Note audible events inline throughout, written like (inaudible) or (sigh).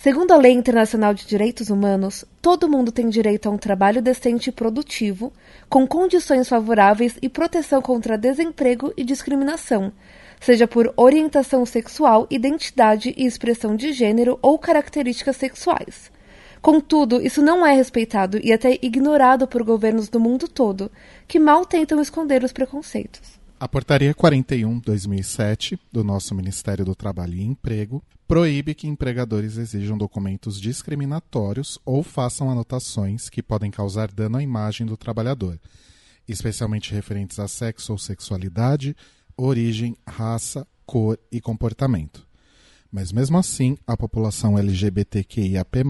Segundo a Lei Internacional de Direitos Humanos, todo mundo tem direito a um trabalho decente e produtivo, com condições favoráveis e proteção contra desemprego e discriminação, seja por orientação sexual, identidade e expressão de gênero ou características sexuais. Contudo, isso não é respeitado e até ignorado por governos do mundo todo, que mal tentam esconder os preconceitos. A Portaria 41/2007 do nosso Ministério do Trabalho e Emprego proíbe que empregadores exijam documentos discriminatórios ou façam anotações que podem causar dano à imagem do trabalhador, especialmente referentes a sexo ou sexualidade, origem, raça, cor e comportamento. Mas mesmo assim, a população LGBTQIAP+,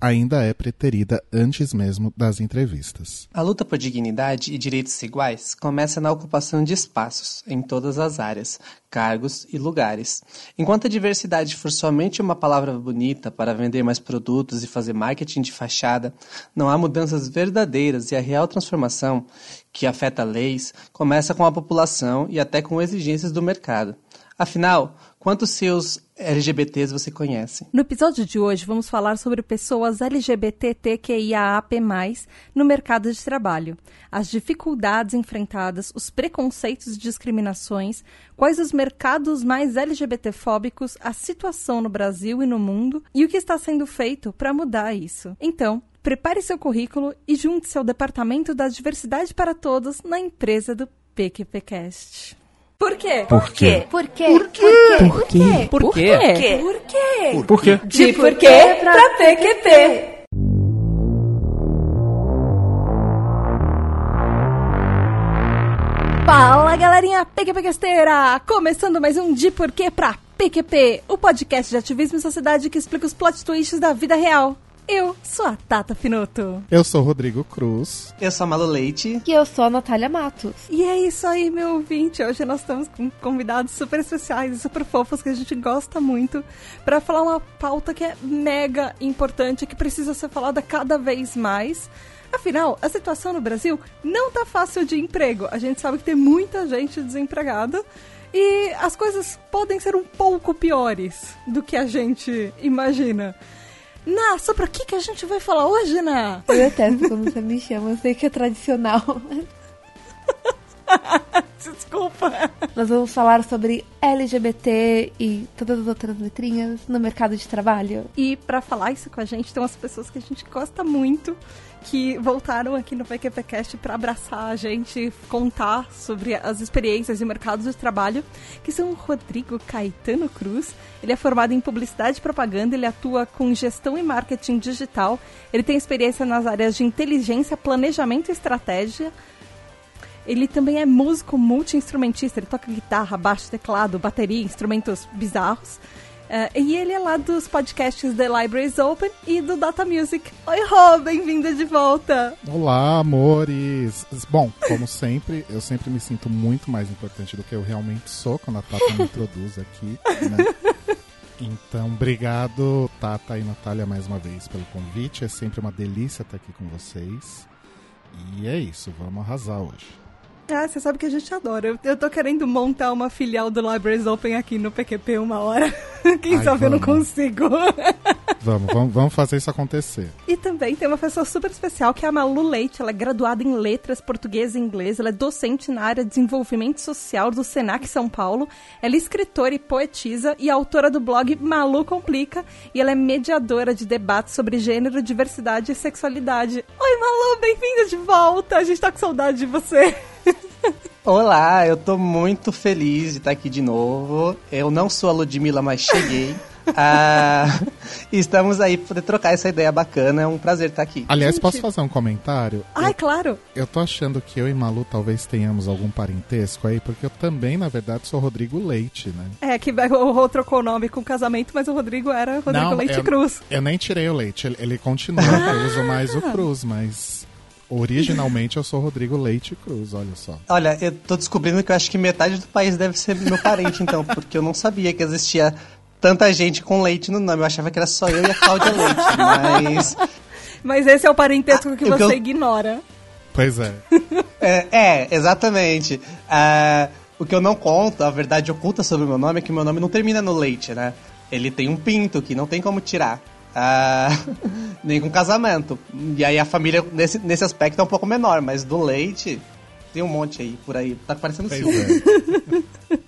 ainda é preterida antes mesmo das entrevistas. A luta por dignidade e direitos iguais começa na ocupação de espaços, em todas as áreas, cargos e lugares. Enquanto a diversidade for somente uma palavra bonita para vender mais produtos e fazer marketing de fachada, não há mudanças verdadeiras e a real transformação, que afeta leis, começa com a população e até com exigências do mercado. Afinal, quantos seus LGBTs você conhece? No episódio de hoje, vamos falar sobre pessoas LGBTQIAAP+, no mercado de trabalho, as dificuldades enfrentadas, os preconceitos e discriminações, quais os mercados mais LGBTfóbicos, a situação no Brasil e no mundo e o que está sendo feito para mudar isso. Então, prepare seu currículo e junte-se ao Departamento da Diversidade para Todos na empresa do PQPcast. Por quê? Por quê? Por quê? Por quê? Por quê? Por quê? Por quê? Por quê? De por quê pra PQP. Fala galerinha PQPquesteira! Começando mais um De Porquê pra PQP, o podcast de ativismo e sociedade que explica os plot twists da vida real. Eu sou a Tata Finoto. Eu sou Rodrigo Cruz. Eu sou a Malu Leite. E eu sou a Natália Matos. E é isso aí, meu ouvinte. Hoje nós estamos com convidados super especiais e super fofos que a gente gosta muito para falar uma pauta que é mega importante, que precisa ser falada cada vez mais. Afinal, a situação no Brasil não tá fácil de emprego. A gente sabe que tem muita gente desempregada e as coisas podem ser um pouco piores do que a gente imagina. Sobre o que, que a gente vai falar hoje, Ná? Eu detesto quando você me chama, eu sei que é tradicional. (laughs) Desculpa. Nós vamos falar sobre LGBT e todas as outras letrinhas no mercado de trabalho. E para falar isso com a gente, tem umas pessoas que a gente gosta muito, que voltaram aqui no PQPcast para abraçar a gente, contar sobre as experiências e mercados de trabalho, que são o Rodrigo Caetano Cruz. Ele é formado em publicidade e propaganda, ele atua com gestão e marketing digital. Ele tem experiência nas áreas de inteligência, planejamento e estratégia. Ele também é músico multi-instrumentista, ele toca guitarra, baixo, teclado, bateria, instrumentos bizarros. É, e ele é lá dos podcasts The Libraries Open e do Data Music. Oi, Rô, bem-vinda de volta! Olá, amores! Bom, como sempre, eu sempre me sinto muito mais importante do que eu realmente sou quando a Tata me introduz aqui, né? Então, obrigado, Tata e Natália, mais uma vez pelo convite. É sempre uma delícia estar aqui com vocês. E é isso, vamos arrasar hoje. Ah, você sabe que a gente adora. Eu, eu tô querendo montar uma filial do Libraries Open aqui no PQP uma hora. (laughs) Quem Ai, sabe eu não vamos. consigo. (laughs) Vamos, vamos, vamos fazer isso acontecer. E também tem uma pessoa super especial que é a Malu Leite. Ela é graduada em letras português e inglês. Ela é docente na área de desenvolvimento social do Senac São Paulo. Ela é escritora e poetisa e autora do blog Malu Complica. E ela é mediadora de debates sobre gênero, diversidade e sexualidade. Oi, Malu, bem-vinda de volta. A gente tá com saudade de você. Olá, eu tô muito feliz de estar aqui de novo. Eu não sou a Ludmilla, mas cheguei. (laughs) Ah, estamos aí para poder trocar essa ideia bacana. É um prazer estar aqui. Aliás, Gente. posso fazer um comentário? Ai, claro. Eu tô achando que eu e Malu talvez tenhamos algum parentesco aí, porque eu também, na verdade, sou Rodrigo Leite, né? É que o Rô trocou o nome com casamento, mas o Rodrigo era Rodrigo Não, Leite eu- Cruz. Eu nem tirei o Leite, ele, ele continua, eu uso mais o Cruz, mas originalmente eu sou Rodrigo Leite Cruz, olha só. Olha, eu tô descobrindo que eu acho que metade do país deve ser meu parente, então, porque eu não sabia que existia tanta gente com leite no nome. Eu achava que era só eu e a Cláudia Leite, mas. Mas esse é o parentesco que Ah, que você eu- ignora. Pois é. (laughs) É, é, exatamente. Ah, o que eu não conto, a verdade oculta sobre o meu nome é que o meu nome não termina no leite, né? Ele tem um pinto que não tem como tirar. Uh, (laughs) nem com casamento. E aí a família, nesse, nesse aspecto, é um pouco menor, mas do leite, tem um monte aí por aí. Tá parecendo Pois Silvio. é.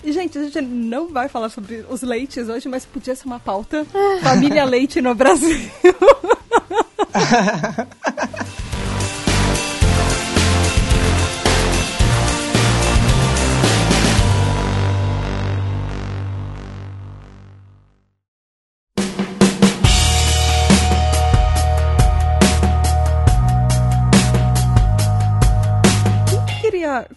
E, (laughs) gente, a gente não vai falar sobre os leites hoje, mas podia ser uma pauta. Família Leite no Brasil. (laughs)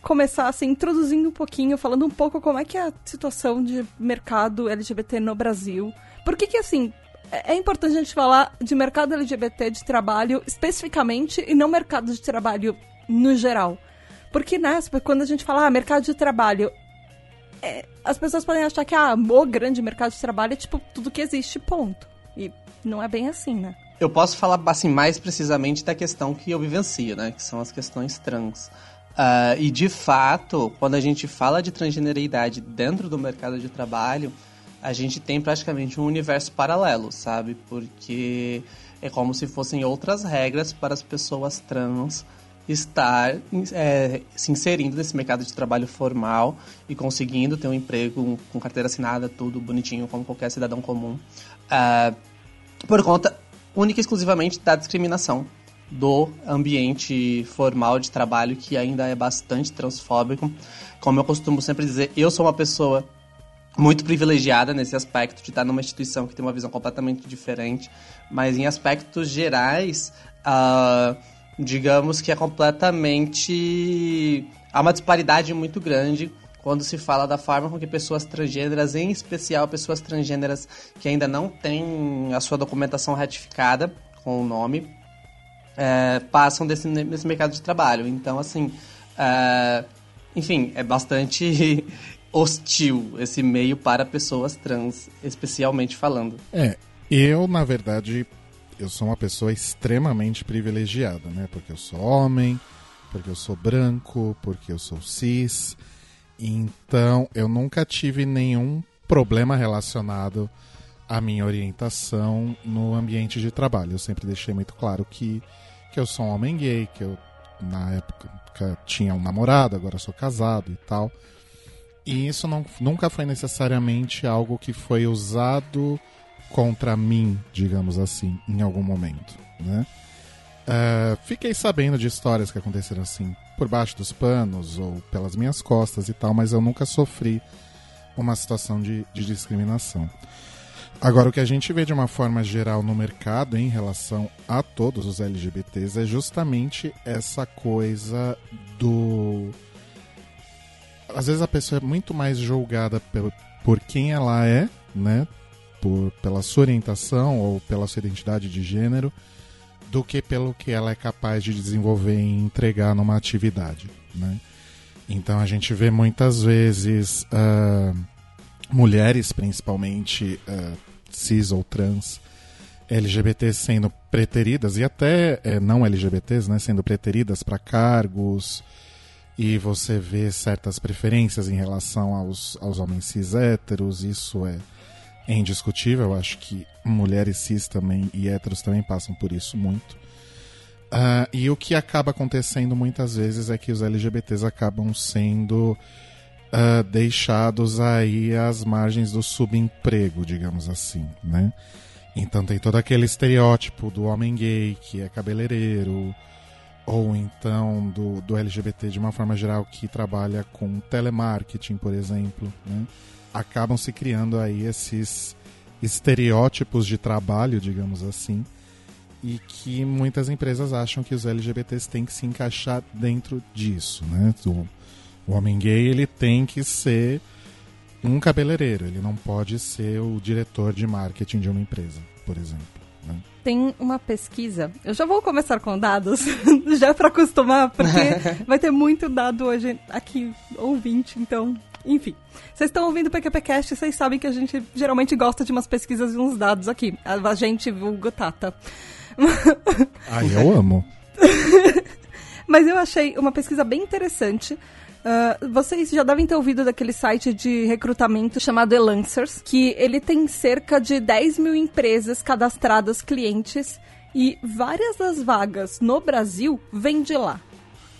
começar assim introduzindo um pouquinho, falando um pouco como é que é a situação de mercado LGBT no Brasil. Por que que assim, é é importante a gente falar de mercado LGBT de trabalho especificamente e não mercado de trabalho no geral? Porque, né, quando a gente fala ah, mercado de trabalho, é, as pessoas podem achar que ah, o grande mercado de trabalho é tipo tudo que existe, ponto. E não é bem assim, né? Eu posso falar assim mais precisamente da questão que eu vivencio, né? Que são as questões trans. Ah, e de fato, quando a gente fala de transgeneridade dentro do mercado de trabalho, a gente tem praticamente um universo paralelo, sabe? Porque é como se fossem outras regras para as pessoas trans estar é, se inserindo nesse mercado de trabalho formal e conseguindo ter um emprego com carteira assinada, tudo bonitinho, como qualquer cidadão comum, ah, por conta única e exclusivamente da discriminação do ambiente formal de trabalho que ainda é bastante transfóbico. Como eu costumo sempre dizer, eu sou uma pessoa muito privilegiada nesse aspecto de estar numa instituição que tem uma visão completamente diferente, mas em aspectos gerais, ah, digamos que é completamente. há uma disparidade muito grande quando se fala da forma com que pessoas transgêneras, em especial pessoas transgêneras que ainda não têm a sua documentação ratificada com o nome, é, passam desse, nesse mercado de trabalho. Então, assim, é, enfim, é bastante (laughs) hostil esse meio para pessoas trans, especialmente falando. É, eu, na verdade, eu sou uma pessoa extremamente privilegiada, né? Porque eu sou homem, porque eu sou branco, porque eu sou cis. Então, eu nunca tive nenhum problema relacionado à minha orientação no ambiente de trabalho. Eu sempre deixei muito claro que, que eu sou um homem gay, que eu, na época, tinha um namorado, agora sou casado e tal. E isso não, nunca foi necessariamente algo que foi usado contra mim, digamos assim, em algum momento, né? Uh, fiquei sabendo de histórias que aconteceram assim por baixo dos panos ou pelas minhas costas e tal, mas eu nunca sofri uma situação de, de discriminação. Agora, o que a gente vê de uma forma geral no mercado em relação a todos os LGBTs é justamente essa coisa do. Às vezes a pessoa é muito mais julgada por, por quem ela é, né? Por, pela sua orientação ou pela sua identidade de gênero, do que pelo que ela é capaz de desenvolver e entregar numa atividade, né? Então a gente vê muitas vezes uh, mulheres, principalmente uh, cis ou trans, LGBTs sendo preteridas e até eh, não LGBTs, né, sendo preteridas para cargos e você vê certas preferências em relação aos, aos homens cis héteros, isso é é indiscutível. Eu acho que mulheres cis também e héteros também passam por isso muito. Uh, e o que acaba acontecendo muitas vezes é que os LGBTs acabam sendo uh, deixados aí às margens do subemprego, digamos assim, né? Então tem todo aquele estereótipo do homem gay que é cabeleireiro, ou então do, do LGBT de uma forma geral que trabalha com telemarketing, por exemplo, né? acabam se criando aí esses estereótipos de trabalho, digamos assim, e que muitas empresas acham que os LGBTs têm que se encaixar dentro disso, né? O, o homem gay ele tem que ser um cabeleireiro, ele não pode ser o diretor de marketing de uma empresa, por exemplo. Né? Tem uma pesquisa, eu já vou começar com dados, (laughs) já para acostumar, porque (laughs) vai ter muito dado hoje aqui, ouvinte, então enfim, vocês estão ouvindo o PQPcast, vocês sabem que a gente geralmente gosta de umas pesquisas e uns dados aqui. A gente, vulgo Tata. Ah, eu amo. (laughs) Mas eu achei uma pesquisa bem interessante Uh, vocês já devem ter ouvido daquele site de recrutamento chamado Elancers, que ele tem cerca de 10 mil empresas cadastradas clientes e várias das vagas no Brasil vêm de lá.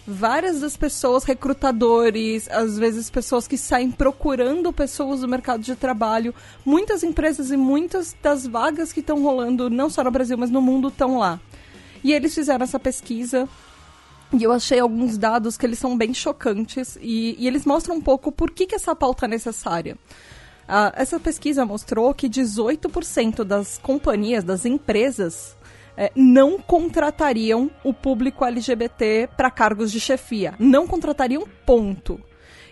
Várias das pessoas, recrutadores, às vezes pessoas que saem procurando pessoas do mercado de trabalho, muitas empresas e muitas das vagas que estão rolando, não só no Brasil, mas no mundo, estão lá. E eles fizeram essa pesquisa e eu achei alguns dados que eles são bem chocantes e, e eles mostram um pouco por que, que essa pauta é necessária. Uh, essa pesquisa mostrou que 18% das companhias, das empresas, é, não contratariam o público LGBT para cargos de chefia. Não contratariam, ponto.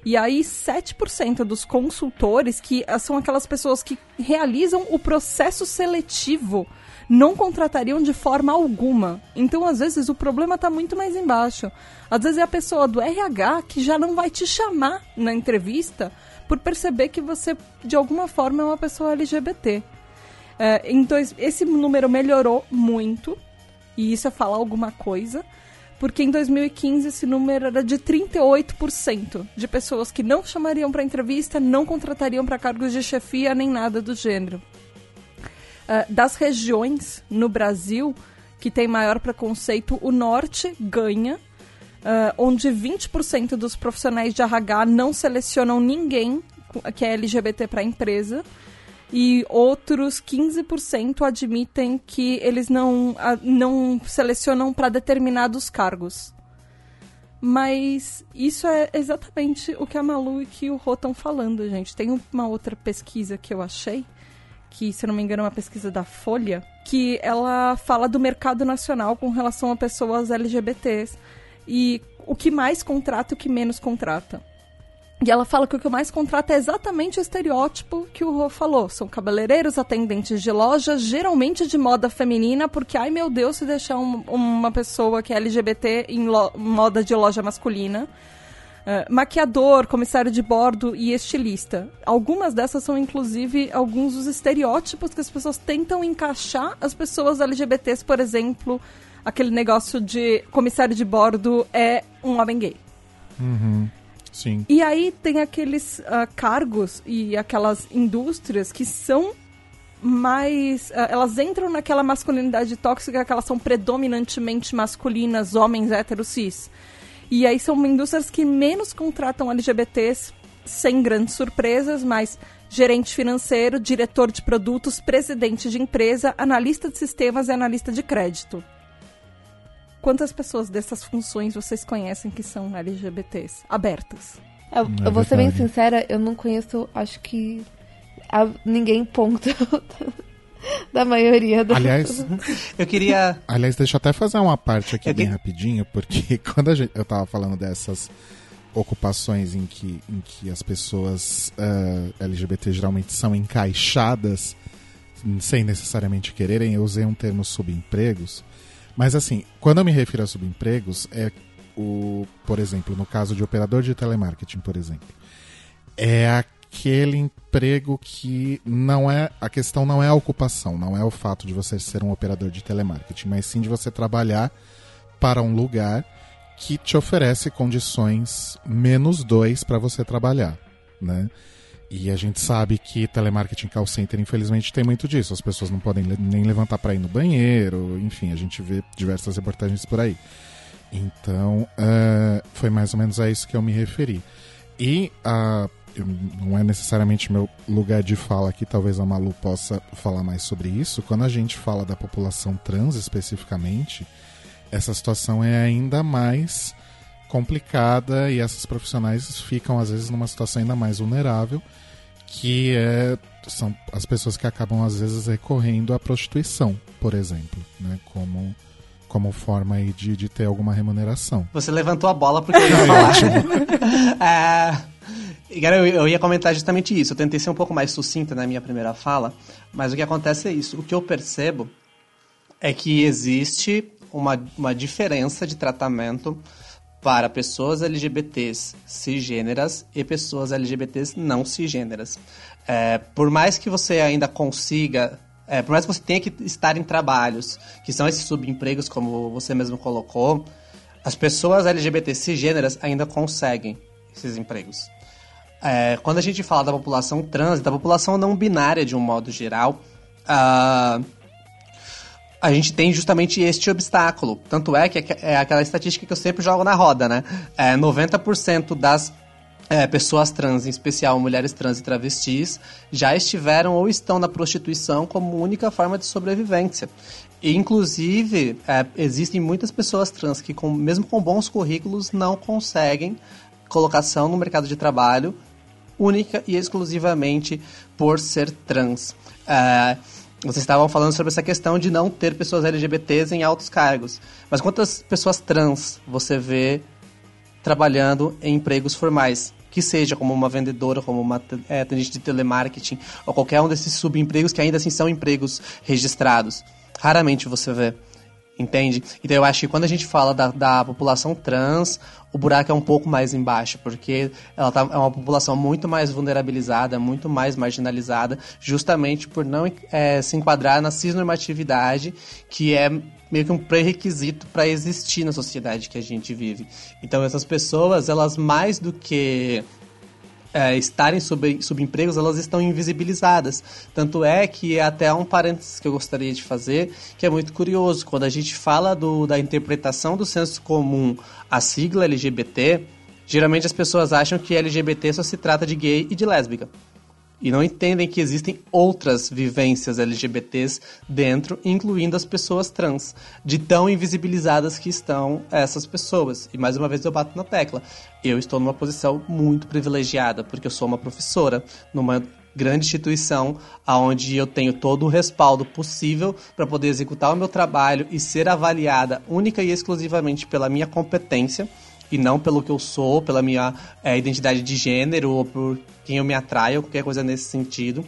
E aí, 7% dos consultores, que são aquelas pessoas que realizam o processo seletivo não contratariam de forma alguma. Então, às vezes, o problema está muito mais embaixo. Às vezes é a pessoa do RH que já não vai te chamar na entrevista por perceber que você, de alguma forma, é uma pessoa LGBT. É, então, esse número melhorou muito, e isso é falar alguma coisa, porque em 2015 esse número era de 38% de pessoas que não chamariam para entrevista, não contratariam para cargos de chefia nem nada do gênero. Uh, das regiões no Brasil que tem maior preconceito, o norte ganha, uh, onde 20% dos profissionais de RH não selecionam ninguém que é LGBT para a empresa e outros 15% admitem que eles não, não selecionam para determinados cargos. Mas isso é exatamente o que a Malu e que o Rô estão falando, gente. Tem uma outra pesquisa que eu achei que, se não me engano, é uma pesquisa da Folha, que ela fala do mercado nacional com relação a pessoas LGBTs e o que mais contrata e o que menos contrata. E ela fala que o que mais contrata é exatamente o estereótipo que o Rô falou. São cabeleireiros, atendentes de loja, geralmente de moda feminina, porque, ai meu Deus, se deixar um, uma pessoa que é LGBT em moda de loja masculina. Uh, maquiador, comissário de bordo e estilista. Algumas dessas são, inclusive, alguns dos estereótipos que as pessoas tentam encaixar as pessoas LGBTs, por exemplo, aquele negócio de comissário de bordo é um homem gay. Uhum. Sim. E aí tem aqueles uh, cargos e aquelas indústrias que são mais. Uh, elas entram naquela masculinidade tóxica que elas são predominantemente masculinas, homens héteros cis. E aí são indústrias que menos contratam LGBTs, sem grandes surpresas, mas gerente financeiro, diretor de produtos, presidente de empresa, analista de sistemas e analista de crédito. Quantas pessoas dessas funções vocês conhecem que são LGBTs abertas? Eu, é eu vou ser bem sincera, eu não conheço, acho que a, ninguém ponto. (laughs) (laughs) da maioria das Aliás, eu queria. Aliás, deixa eu até fazer uma parte aqui eu bem que... rapidinho, porque (laughs) quando gente, eu tava falando dessas ocupações em que, em que as pessoas uh, eh, LGBT geralmente são encaixadas sem necessariamente quererem, eu usei um termo subempregos. Mas assim, quando eu me refiro a subempregos, é o, por exemplo, no caso de operador de telemarketing, por exemplo, é a aquele emprego que não é. A questão não é a ocupação, não é o fato de você ser um operador de telemarketing, mas sim de você trabalhar para um lugar que te oferece condições menos dois para você trabalhar, né? E a gente sabe que telemarketing call center, infelizmente, tem muito disso. As pessoas não podem nem levantar para ir no banheiro, enfim, a gente vê diversas reportagens por aí. Então, uh, foi mais ou menos a isso que eu me referi. E a não é necessariamente meu lugar de fala aqui, talvez a Malu possa falar mais sobre isso. Quando a gente fala da população trans especificamente, essa situação é ainda mais complicada e essas profissionais ficam às vezes numa situação ainda mais vulnerável, que é, são as pessoas que acabam às vezes recorrendo à prostituição, por exemplo, né, como como forma aí de, de ter alguma remuneração. Você levantou a bola porque eu ia (laughs) falar. (laughs) é, Cara, eu, eu ia comentar justamente isso. Eu tentei ser um pouco mais sucinta na minha primeira fala, mas o que acontece é isso. O que eu percebo é que existe uma, uma diferença de tratamento para pessoas LGBTs cisgêneras e pessoas LGBTs não cisgêneras. É, por mais que você ainda consiga, é, por mais que você tenha que estar em trabalhos que são esses subempregos, como você mesmo colocou, as pessoas LGBT cisgêneras ainda conseguem esses empregos. É, quando a gente fala da população trans, da população não binária de um modo geral, uh, a gente tem justamente este obstáculo. Tanto é que é aquela estatística que eu sempre jogo na roda, né? É, 90% das é, pessoas trans, em especial mulheres trans e travestis, já estiveram ou estão na prostituição como única forma de sobrevivência. E, inclusive, é, existem muitas pessoas trans que, com, mesmo com bons currículos, não conseguem colocação no mercado de trabalho única e exclusivamente por ser trans. É, vocês estavam falando sobre essa questão de não ter pessoas LGBTs em altos cargos. Mas quantas pessoas trans você vê trabalhando em empregos formais? Que seja como uma vendedora, como uma é, atendente de telemarketing, ou qualquer um desses subempregos que ainda assim são empregos registrados. Raramente você vê. Entende? Então eu acho que quando a gente fala da, da população trans, o buraco é um pouco mais embaixo, porque ela tá, é uma população muito mais vulnerabilizada, muito mais marginalizada, justamente por não é, se enquadrar na cisnormatividade, que é meio que um pré-requisito para existir na sociedade que a gente vive. Então essas pessoas, elas mais do que é, estarem sob, subempregos, elas estão invisibilizadas. Tanto é que até um parênteses que eu gostaria de fazer, que é muito curioso. Quando a gente fala do, da interpretação do senso comum à sigla LGBT, geralmente as pessoas acham que LGBT só se trata de gay e de lésbica e não entendem que existem outras vivências LGBTs dentro, incluindo as pessoas trans, de tão invisibilizadas que estão essas pessoas. E mais uma vez eu bato na tecla. Eu estou numa posição muito privilegiada, porque eu sou uma professora numa grande instituição onde eu tenho todo o respaldo possível para poder executar o meu trabalho e ser avaliada única e exclusivamente pela minha competência e não pelo que eu sou, pela minha é, identidade de gênero ou por quem eu me atraio, qualquer coisa nesse sentido.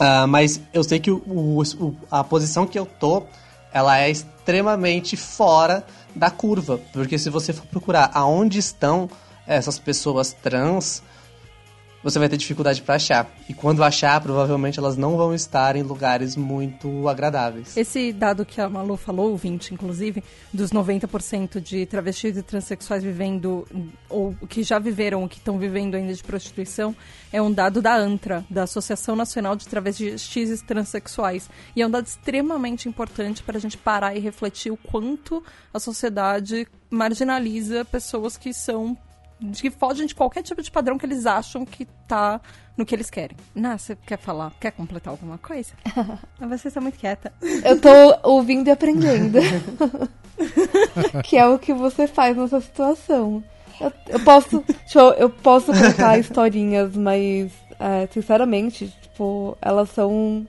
Uh, mas eu sei que o, o, a posição que eu tô, ela é extremamente fora da curva, porque se você for procurar aonde estão essas pessoas trans, você vai ter dificuldade para achar. E quando achar, provavelmente elas não vão estar em lugares muito agradáveis. Esse dado que a Malu falou, o 20 inclusive, dos 90% de travestis e transexuais vivendo, ou que já viveram ou que estão vivendo ainda de prostituição, é um dado da ANTRA, da Associação Nacional de Travestis e Transsexuais. E é um dado extremamente importante para a gente parar e refletir o quanto a sociedade marginaliza pessoas que são que fogem de qualquer tipo de padrão que eles acham que tá no que eles querem. Ná, você quer falar? Quer completar alguma coisa? (laughs) você está muito quieta. Eu tô ouvindo e aprendendo. (laughs) que é o que você faz nessa situação. Eu, eu posso, tipo, eu posso contar (laughs) historinhas, mas é, sinceramente, tipo, elas são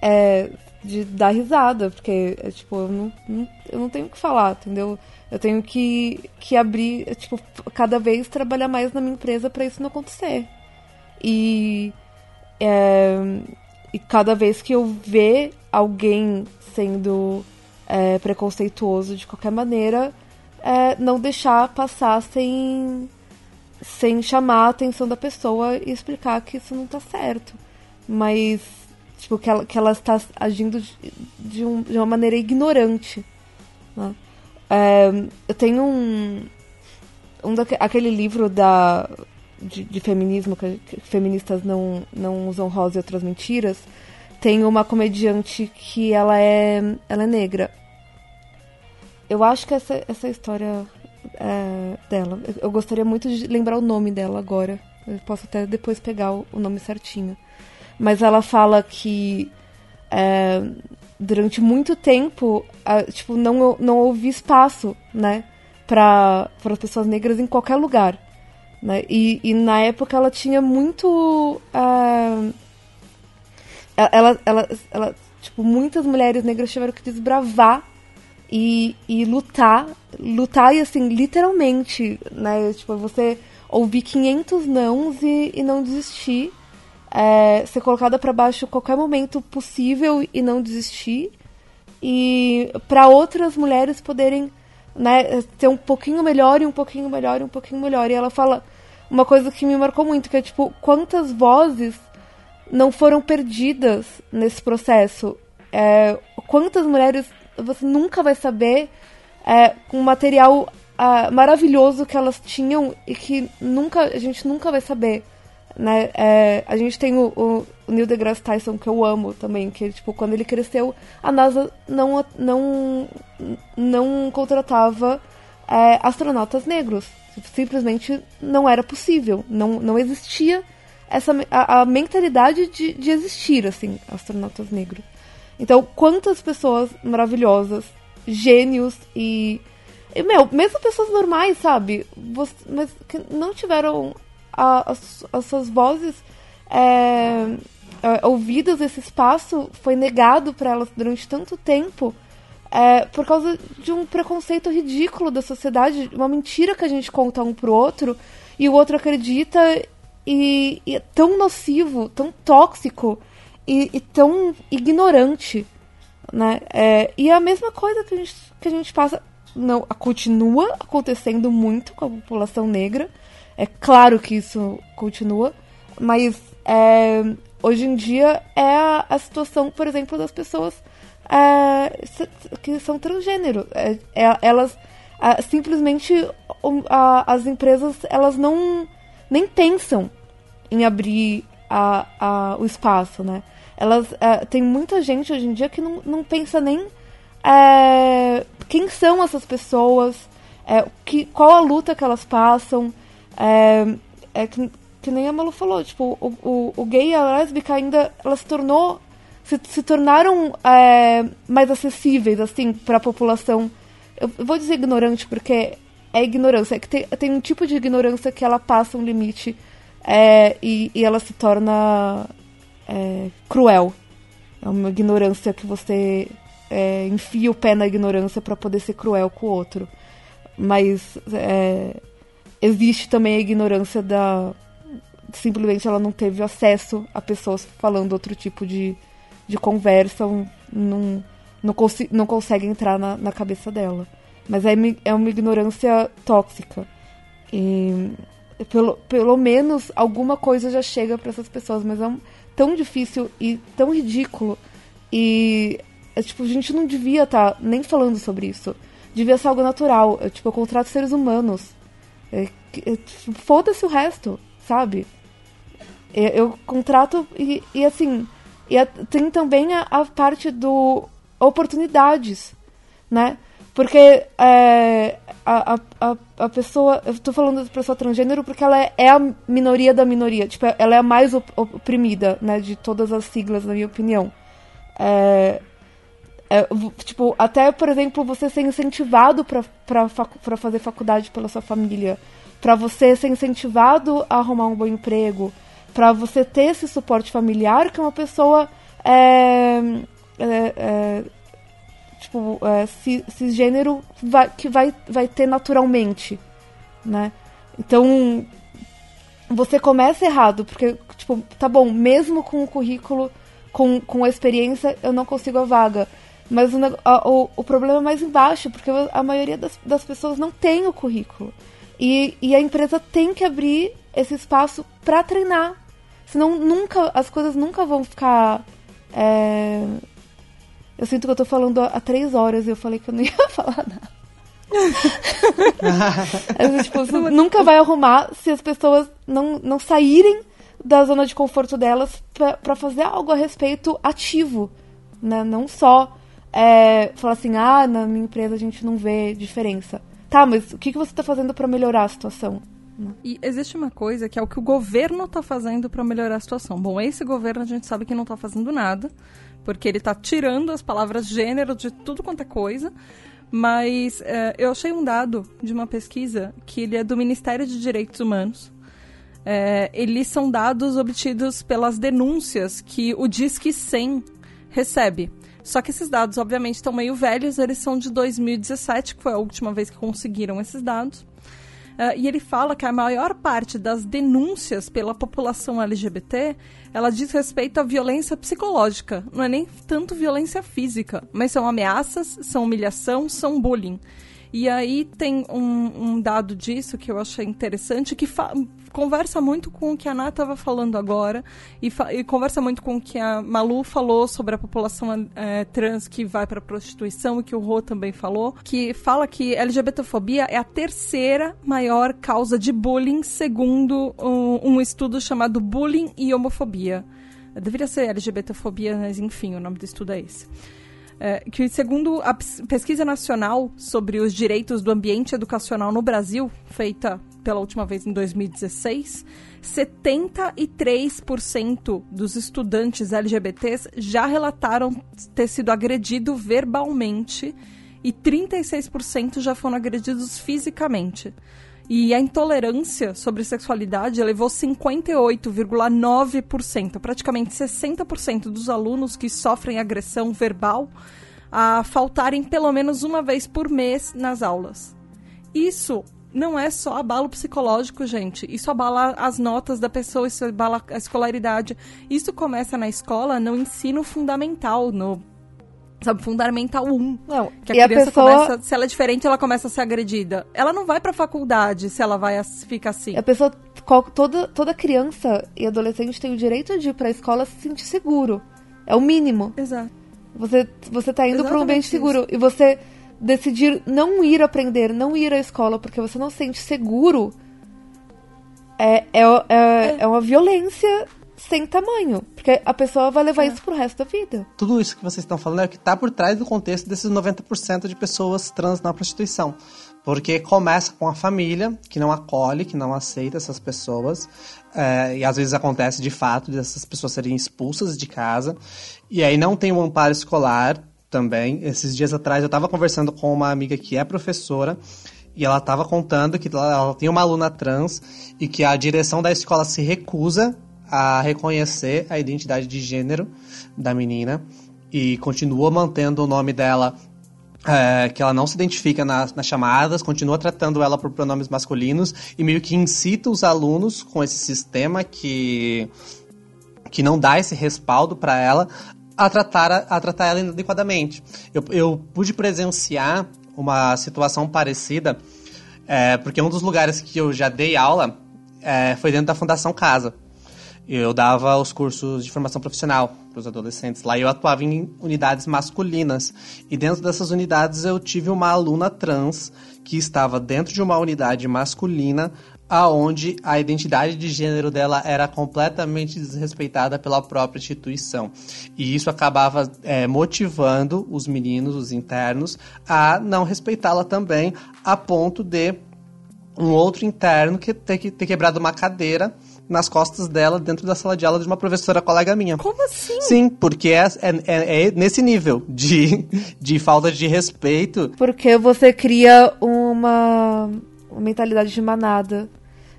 é, de dar risada, porque é, tipo, eu não, não, eu não tenho o que falar, entendeu? Eu tenho que, que abrir, tipo, cada vez trabalhar mais na minha empresa para isso não acontecer. E, é, e cada vez que eu ver alguém sendo é, preconceituoso de qualquer maneira, é, não deixar passar sem, sem chamar a atenção da pessoa e explicar que isso não tá certo. Mas, tipo, que ela, que ela está agindo de, de, um, de uma maneira ignorante. Né? É, eu tenho um, um daque, aquele livro da de, de feminismo que, que, feministas não não usam rosa e outras mentiras. Tem uma comediante que ela é ela é negra. Eu acho que essa essa história é dela. Eu gostaria muito de lembrar o nome dela agora. Eu posso até depois pegar o, o nome certinho. Mas ela fala que é, durante muito tempo, tipo, não, não houve espaço, né, para as pessoas negras em qualquer lugar. Né? E, e na época ela tinha muito. Uh, ela, ela, ela, tipo, muitas mulheres negras tiveram que desbravar e, e lutar, lutar e assim, literalmente, né? Tipo, você ouvir 500 nãos e, e não desistir é, ser colocada para baixo qualquer momento possível e não desistir. E para outras mulheres poderem né, ter um pouquinho melhor e um pouquinho melhor e um pouquinho melhor. E ela fala uma coisa que me marcou muito, que é tipo, quantas vozes não foram perdidas nesse processo? É, quantas mulheres você nunca vai saber é, com material uh, maravilhoso que elas tinham e que nunca a gente nunca vai saber. Né? É, a gente tem o, o, Neil deGrasse Tyson, que eu amo também, que tipo, quando ele cresceu, a NASA não, não, não contratava é, astronautas negros. Simplesmente não era possível, não, não existia essa a, a mentalidade de, de existir, assim, astronautas negros. Então, quantas pessoas maravilhosas, gênios e. e meu, mesmo pessoas normais, sabe? Você, mas que não tiveram a, as, as suas vozes é, é, ouvidas, esse espaço foi negado para elas durante tanto tempo. É, por causa de um preconceito ridículo da sociedade, uma mentira que a gente conta um pro outro e o outro acredita e, e é tão nocivo, tão tóxico e, e tão ignorante, né? É, e é a mesma coisa que a gente, que a gente passa, não, continua acontecendo muito com a população negra. É claro que isso continua, mas é, hoje em dia é a, a, situação, por exemplo, das pessoas é, que são transgênero. É, é, elas simplesmente as empresas elas não nem pensam em abrir a, a, o espaço, né? Elas, é, tem muita gente hoje em dia que não, não pensa nem é, quem são essas pessoas, que, qual a luta que elas passam. É, é que, que, nem a Malu falou, tipo, o, o, o gay e a lésbica ainda, ela se tornou, se, se tornaram é, mais acessíveis, assim, para a população. Eu vou dizer ignorante porque é ignorância, é que tem, tem um tipo de ignorância que ela passa um limite é, e, e, ela se torna é, cruel. É uma ignorância que você é, enfia o pé na ignorância para poder ser cruel com o outro. Mas é, existe também a ignorância da. Simplesmente ela não teve acesso a pessoas falando outro tipo de, de conversa, não, não, consi não consegue entrar na, na cabeça dela. Mas é, é uma ignorância tóxica. E pelo, pelo menos alguma coisa já chega para essas pessoas, mas é um, tão difícil e tão ridículo. E é, tipo, a gente não devia estar tá nem falando sobre isso. Devia ser algo natural. Tipo, eu contrato seres humanos. É, é, Foda-se o resto, sabe? É, eu contrato e, e assim. E a, tem também a, a parte do oportunidades, né? Porque é, a, a, a pessoa. Eu tô falando de pessoa transgênero porque ela é, é, a minoria da minoria. Tipo, ela é a mais oprimida, né? De todas as siglas, na minha opinião. É, é, tipo, até, por exemplo, você ser incentivado para fazer faculdade pela sua família. para você ser incentivado a arrumar um bom emprego. para você ter esse suporte familiar que uma pessoa. É, é, é tipo, é, cisgênero vai, que vai, vai ter naturalmente, né? Então, você começa errado, porque, tipo, tá bom, mesmo com o currículo, com, com a experiência, eu não consigo a vaga. Mas o, o, o problema é mais embaixo, porque a maioria das, das pessoas não tem o currículo. E, e a empresa tem que abrir esse espaço para treinar. Senão nunca, as coisas nunca vão ficar é, eu sinto que eu tô falando há três horas e eu falei que eu não ia (laughs) falar nada. (laughs) tipo, nunca vai arrumar se as pessoas não, não saírem da zona de conforto delas para fazer algo a respeito ativo, né? Não só é, falar assim, ah, na minha empresa a gente não vê diferença. Tá, mas o que, que você está fazendo para melhorar a situação? E existe uma coisa que é o que o governo está fazendo para melhorar a situação. Bom, esse governo a gente sabe que não está fazendo nada porque ele está tirando as palavras gênero de tudo quanto é coisa. Mas é, eu achei um dado de uma pesquisa que ele é do Ministério de Direitos Humanos. É, eles são dados obtidos pelas denúncias que o Disque 100 recebe. Só que esses dados, obviamente, estão meio velhos, eles são de 2017, que foi a última vez que conseguiram esses dados. Uh, e ele fala que a maior parte das denúncias pela população LGBT ela diz respeito à violência psicológica. Não é nem tanto violência física, mas são ameaças, são humilhação, são bullying. E aí tem um, um dado disso que eu achei interessante, que conversa muito com o que a Ana estava falando agora e, e, conversa muito com o que a Malu falou sobre a população é, trans que vai para a prostituição e que o Rô também falou, que fala que LGBTfobia é a terceira maior causa de bullying, segundo um, um estudo chamado Bullying e Homofobia. Deveria ser LGBTfobia, mas enfim, o nome do estudo é esse. É, que segundo a pesquisa nacional sobre os direitos do ambiente educacional no Brasil, feita pela última vez em 2016, 73% dos estudantes LGBTs já relataram ter sido agredido verbalmente e 36% já foram agredidos fisicamente. E a intolerância sobre sexualidade elevou 58,9%. Praticamente 60% dos alunos que sofrem agressão verbal a faltarem pelo menos uma vez por mês nas aulas. Isso não é só abalo psicológico, gente. Isso abala as notas da pessoa, isso abala a escolaridade. Isso começa na escola, no ensino fundamental, no sabe, fundamental 1. Não, que a, a criança pessoa... começa, se ela é diferente, ela começa a ser agredida. Ela não vai pra faculdade se ela vai fica assim. A pessoa, toda, toda criança e adolescente tem o direito de ir pra escola se sentir seguro. É o mínimo. Exato. Você, você tá indo para um ambiente seguro. Isso. E você decidir não ir aprender, não ir à escola porque você não se sente seguro, é, é, é, é. é uma violência sem tamanho. Porque a pessoa vai levar é. isso pro resto da vida. Tudo isso que vocês estão falando é o que tá por trás do contexto desses 90% de pessoas trans na prostituição. Porque começa com a família, que não acolhe, que não aceita essas pessoas. É, e às vezes acontece de fato dessas pessoas serem expulsas de casa. E aí não tem um amparo escolar também. Esses dias atrás eu estava conversando com uma amiga que é professora. E ela estava contando que ela, tem uma aluna trans e que a direção da escola se recusa a reconhecer a identidade de gênero da menina e continua mantendo o nome dela é, que ela não se identifica nas, nas, chamadas, continua tratando ela por pronomes masculinos e meio que incita os alunos com esse sistema que, que não dá esse respaldo para ela a tratar, a tratar ela inadequadamente. Eu, eu pude presenciar uma situação parecida, é, porque um dos lugares que eu já dei aula é, foi dentro da Fundação Casa. Eu dava os cursos de formação profissional para os adolescentes. Lá eu atuava em unidades masculinas. E dentro dessas unidades eu tive uma aluna trans que estava dentro de uma unidade masculina aonde a identidade de gênero dela era completamente desrespeitada pela própria instituição. E isso acabava é, motivando os meninos, os internos, a não respeitá-la também, a ponto de um outro interno que ter, que ter quebrado uma cadeira nas costas dela dentro da sala de aula de uma professora colega minha. Como assim? Sim, porque é, é, é, é nesse nível de, de falta de respeito. Porque você cria uma, uma mentalidade de manada.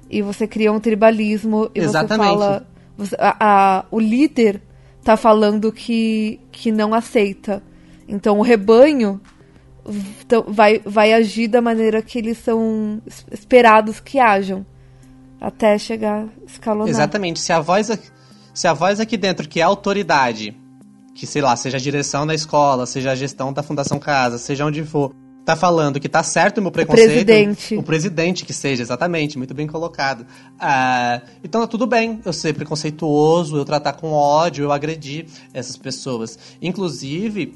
E você cria um tribalismo. E Exatamente. você fala. Você, a, a, o líder tá falando que, que não aceita. Então o rebanho vai, vai agir da maneira que eles são esperados que ajam até chegar escalonar. Exatamente. Se a voz, se a voz aqui dentro, que é autoridade, que sei lá, seja a direção da escola, seja a gestão da Fundação Casa, seja onde for, tá falando que tá certo o meu preconceito. O presidente. O presidente que seja, exatamente, muito bem colocado. Ah, então tá tudo bem eu ser preconceituoso, eu tratar com ódio, eu agredir essas pessoas. Inclusive,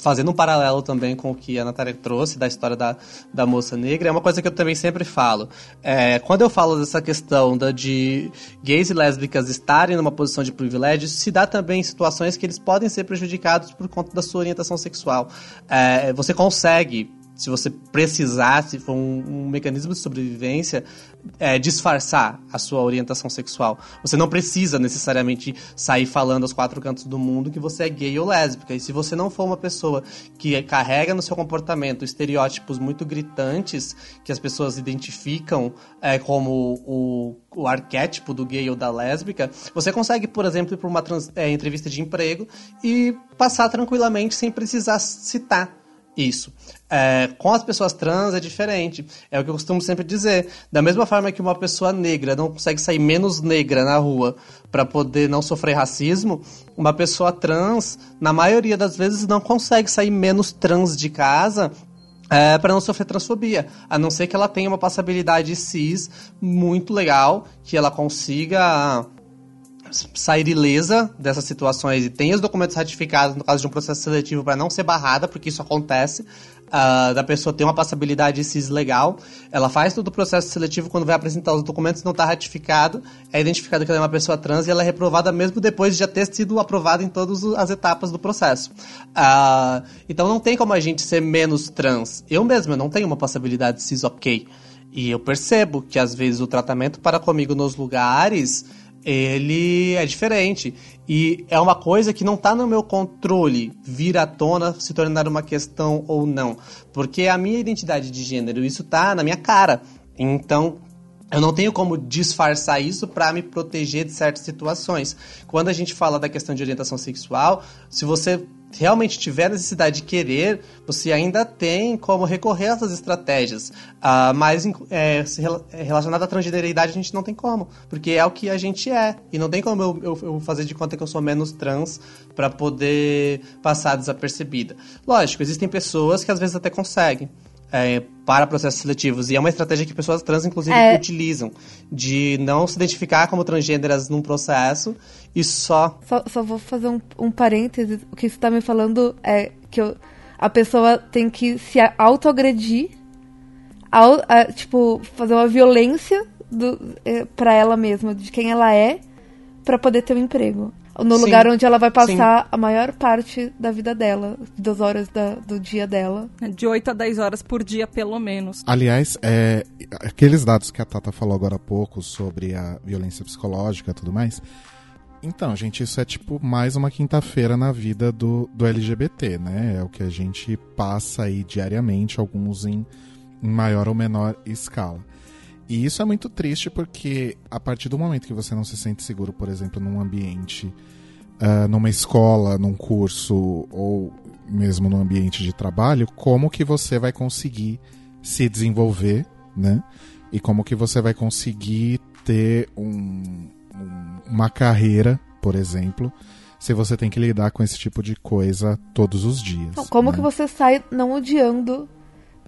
fazendo um paralelo também com o que a Natália trouxe da história da, da moça negra, é uma coisa que eu também sempre falo. É, quando eu falo dessa questão da, de gays e lésbicas estarem numa posição de privilégio, se dá também em situações que eles podem ser prejudicados por conta da sua orientação sexual. É, você consegue se você precisar, se for um, um mecanismo de sobrevivência, é, disfarçar a sua orientação sexual. Você não precisa necessariamente sair falando aos quatro cantos do mundo que você é gay ou lésbica. E se você não for uma pessoa que carrega no seu comportamento estereótipos muito gritantes que as pessoas identificam é, como o, o arquétipo do gay ou da lésbica, você consegue, por exemplo, ir para uma trans, é, entrevista de emprego e passar tranquilamente sem precisar citar isso. É, com as pessoas trans é diferente. É o que eu costumo sempre dizer. Da mesma forma que uma pessoa negra não consegue sair menos negra na rua para poder não sofrer racismo, uma pessoa trans, na maioria das vezes, não consegue sair menos trans de casa é, para não sofrer transfobia. A não ser que ela tenha uma passabilidade cis muito legal, que ela consiga sair ilesa dessas situações e tenha os documentos ratificados no caso de um processo seletivo para não ser barrada, porque isso acontece, uh, da pessoa ter uma passabilidade cis legal, ela faz todo o processo seletivo quando vai apresentar os documentos não está ratificado, é identificado que ela é uma pessoa trans e ela é reprovada mesmo depois de já ter sido aprovada em todas as etapas do processo. Uh, então não tem como a gente ser menos trans. Eu mesmo eu não tenho uma passabilidade cis ok. E eu percebo que às vezes o tratamento para comigo nos lugares ele é diferente. E é uma coisa que não está no meu controle vir à tona, se tornar uma questão ou não. Porque a minha identidade de gênero, isso está na minha cara. Então, eu não tenho como disfarçar isso para me proteger de certas situações. Quando a gente fala da questão de orientação sexual, se você realmente tiver necessidade de querer, você ainda tem como recorrer a essas estratégias. Uh, mas é, é, relacionado à transgeneridade, a gente não tem como, porque é o que a gente é. E não tem como eu, eu, eu fazer de conta que eu sou menos trans para poder passar desapercebida. Lógico, existem pessoas que às vezes até conseguem é, para processos seletivos. E é uma estratégia que pessoas trans, inclusive, é. utilizam. De não se identificar como transgêneras num processo e só. Só, só vou fazer um, um parêntese. O que você está me falando é que eu, a pessoa tem que se autoagredir, ao, a, tipo, fazer uma violência do, é, para ela mesma, de quem ela é, para poder ter um emprego no Sim. lugar onde ela vai passar Sim. a maior parte da vida dela, das horas da, do dia dela. De 8 a 10 horas por dia, pelo menos. Aliás, é, aqueles dados que a Tata falou agora há pouco sobre a violência psicológica e tudo mais. Então, gente, isso é tipo mais uma quinta-feira na vida do, do LGBT, né? É o que a gente passa aí diariamente, alguns em, em maior ou menor escala. E isso é muito triste porque a partir do momento que você não se sente seguro, por exemplo, num ambiente, uh, numa escola, num curso ou mesmo no ambiente de trabalho, como que você vai conseguir se desenvolver, né? E como que você vai conseguir ter um, um, uma carreira, por exemplo, se você tem que lidar com esse tipo de coisa todos os dias. Como né? que você sai não odiando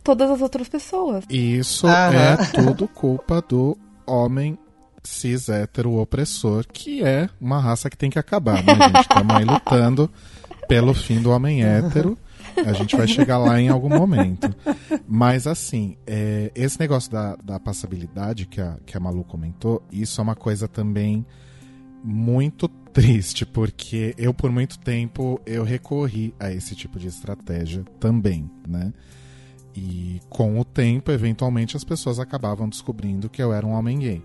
todas as outras pessoas. Isso é (laughs) tudo culpa do homem cis hétero opressor, que é uma raça que tem que acabar, né, gente? Estamos aí lutando pelo fim do homem hétero. A gente vai chegar lá em algum momento. Mas, assim, é, esse negócio da, da passabilidade que a, que a Malu comentou, isso é uma coisa também muito triste, porque eu, por muito tempo, eu recorri a esse tipo de estratégia também, né? E com o tempo, eventualmente, as pessoas acabavam descobrindo que eu era um homem gay.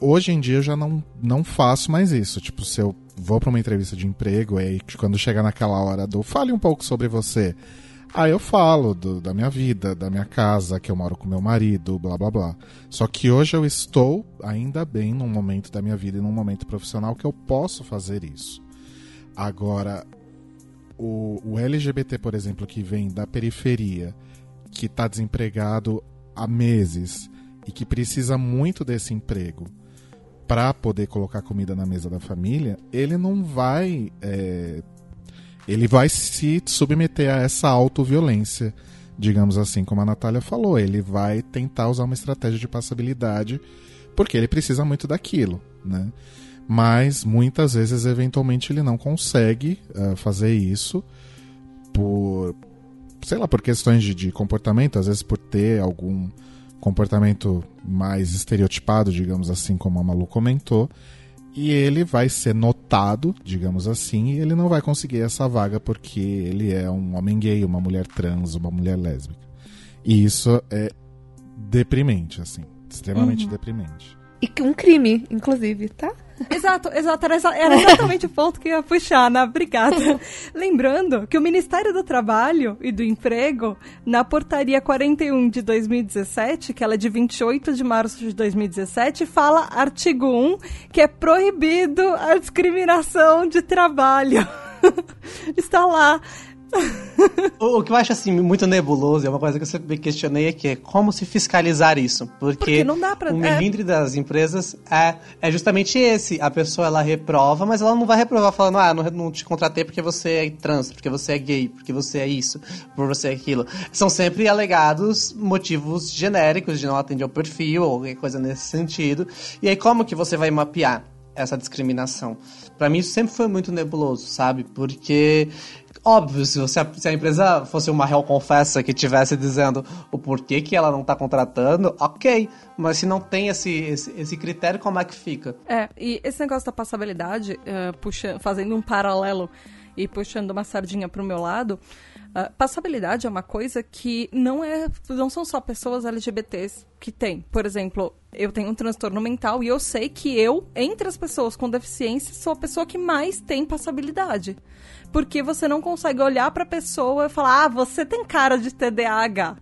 Hoje em dia eu já não, não faço mais isso. Tipo, se eu vou para uma entrevista de emprego, aí quando chega naquela hora do fale um pouco sobre você. Aí eu falo do, da minha vida, da minha casa, que eu moro com meu marido, blá blá blá. Só que hoje eu estou, ainda bem, num momento da minha vida e num momento profissional que eu posso fazer isso. Agora, o, o LGBT, por exemplo, que vem da periferia que está desempregado há meses e que precisa muito desse emprego para poder colocar comida na mesa da família, ele não vai. É, ele vai se submeter a essa autoviolência, digamos assim, como a Natália falou. Ele vai tentar usar uma estratégia de passabilidade porque ele precisa muito daquilo, né? Mas muitas vezes, eventualmente, ele não consegue uh, fazer isso por, sei lá, por questões de, de comportamento, às vezes por ter algum comportamento mais estereotipado, digamos assim, como a Malu comentou, e ele vai ser notado, digamos assim, e ele não vai conseguir essa vaga porque ele é um homem gay, uma mulher trans, uma mulher lésbica. E isso é deprimente, assim, extremamente uhum. deprimente. E um crime, inclusive, tá? Exato, exato. Era, era exatamente o ponto que eu ia puxar, Ana. Obrigada. (laughs) Lembrando que o Ministério do Trabalho e do Emprego, na portaria 41 de 2017, que ela é de 28 de março de 2017, fala artigo 1 que é proibido a discriminação de trabalho. (laughs) Está lá (laughs) o, que eu acho assim muito nebuloso, é uma coisa que eu sempre questionei é que é como se fiscalizar isso, porque, porque não dá pra, o melindre é... das empresas é, é justamente esse, a pessoa ela reprova, mas ela não vai reprovar falando, ah, não, não te contratei porque você é trans, porque você é gay, porque você é isso, por você é aquilo. São sempre alegados motivos genéricos de não atender ao perfil ou qualquer coisa nesse sentido. E aí como que você vai mapear essa discriminação? Para mim isso sempre foi muito nebuloso, sabe? Porque Óbvio, se, você, se a empresa fosse uma real confessa que tivesse dizendo o porquê que ela não tá contratando, ok. Mas se não tem esse, esse, esse critério, como é que fica? É, e esse negócio da passabilidade, uh, fazendo um paralelo e puxando uma sardinha pro meu lado, Uh, passabilidade é uma coisa que não é, não são só pessoas LGBTs que têm. Por exemplo, eu tenho um transtorno mental e eu sei que eu, entre as pessoas com deficiência, sou a pessoa que mais tem passabilidade porque você não consegue olhar para a pessoa e falar: "Ah, você tem cara de TDAH".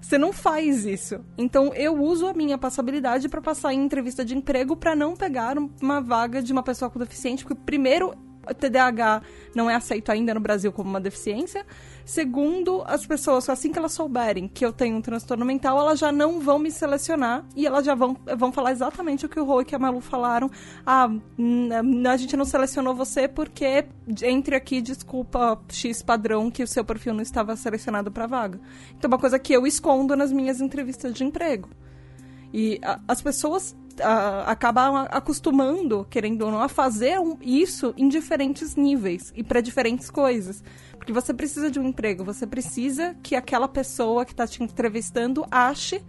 Você não faz isso. Então eu uso a minha passabilidade para passar em entrevista de emprego para não pegar uma vaga de uma pessoa com deficiente, porque primeiro TDAH não é aceito ainda no Brasil como uma deficiência. Segundo, as pessoas, assim que elas souberem que eu tenho um transtorno mental, elas já não vão me selecionar e elas já vão, vão falar exatamente o que o Rô e a Malu falaram. Ah, a gente não selecionou você porque entre aqui, desculpa, X padrão, que o seu perfil não estava selecionado para vaga. Então, é uma coisa que eu escondo nas minhas entrevistas de emprego. E a, as pessoas a, acabam acostumando, querendo ou não, a fazer isso em diferentes níveis e para diferentes coisas. Porque você precisa de um emprego, você precisa que aquela pessoa que está te entrevistando ache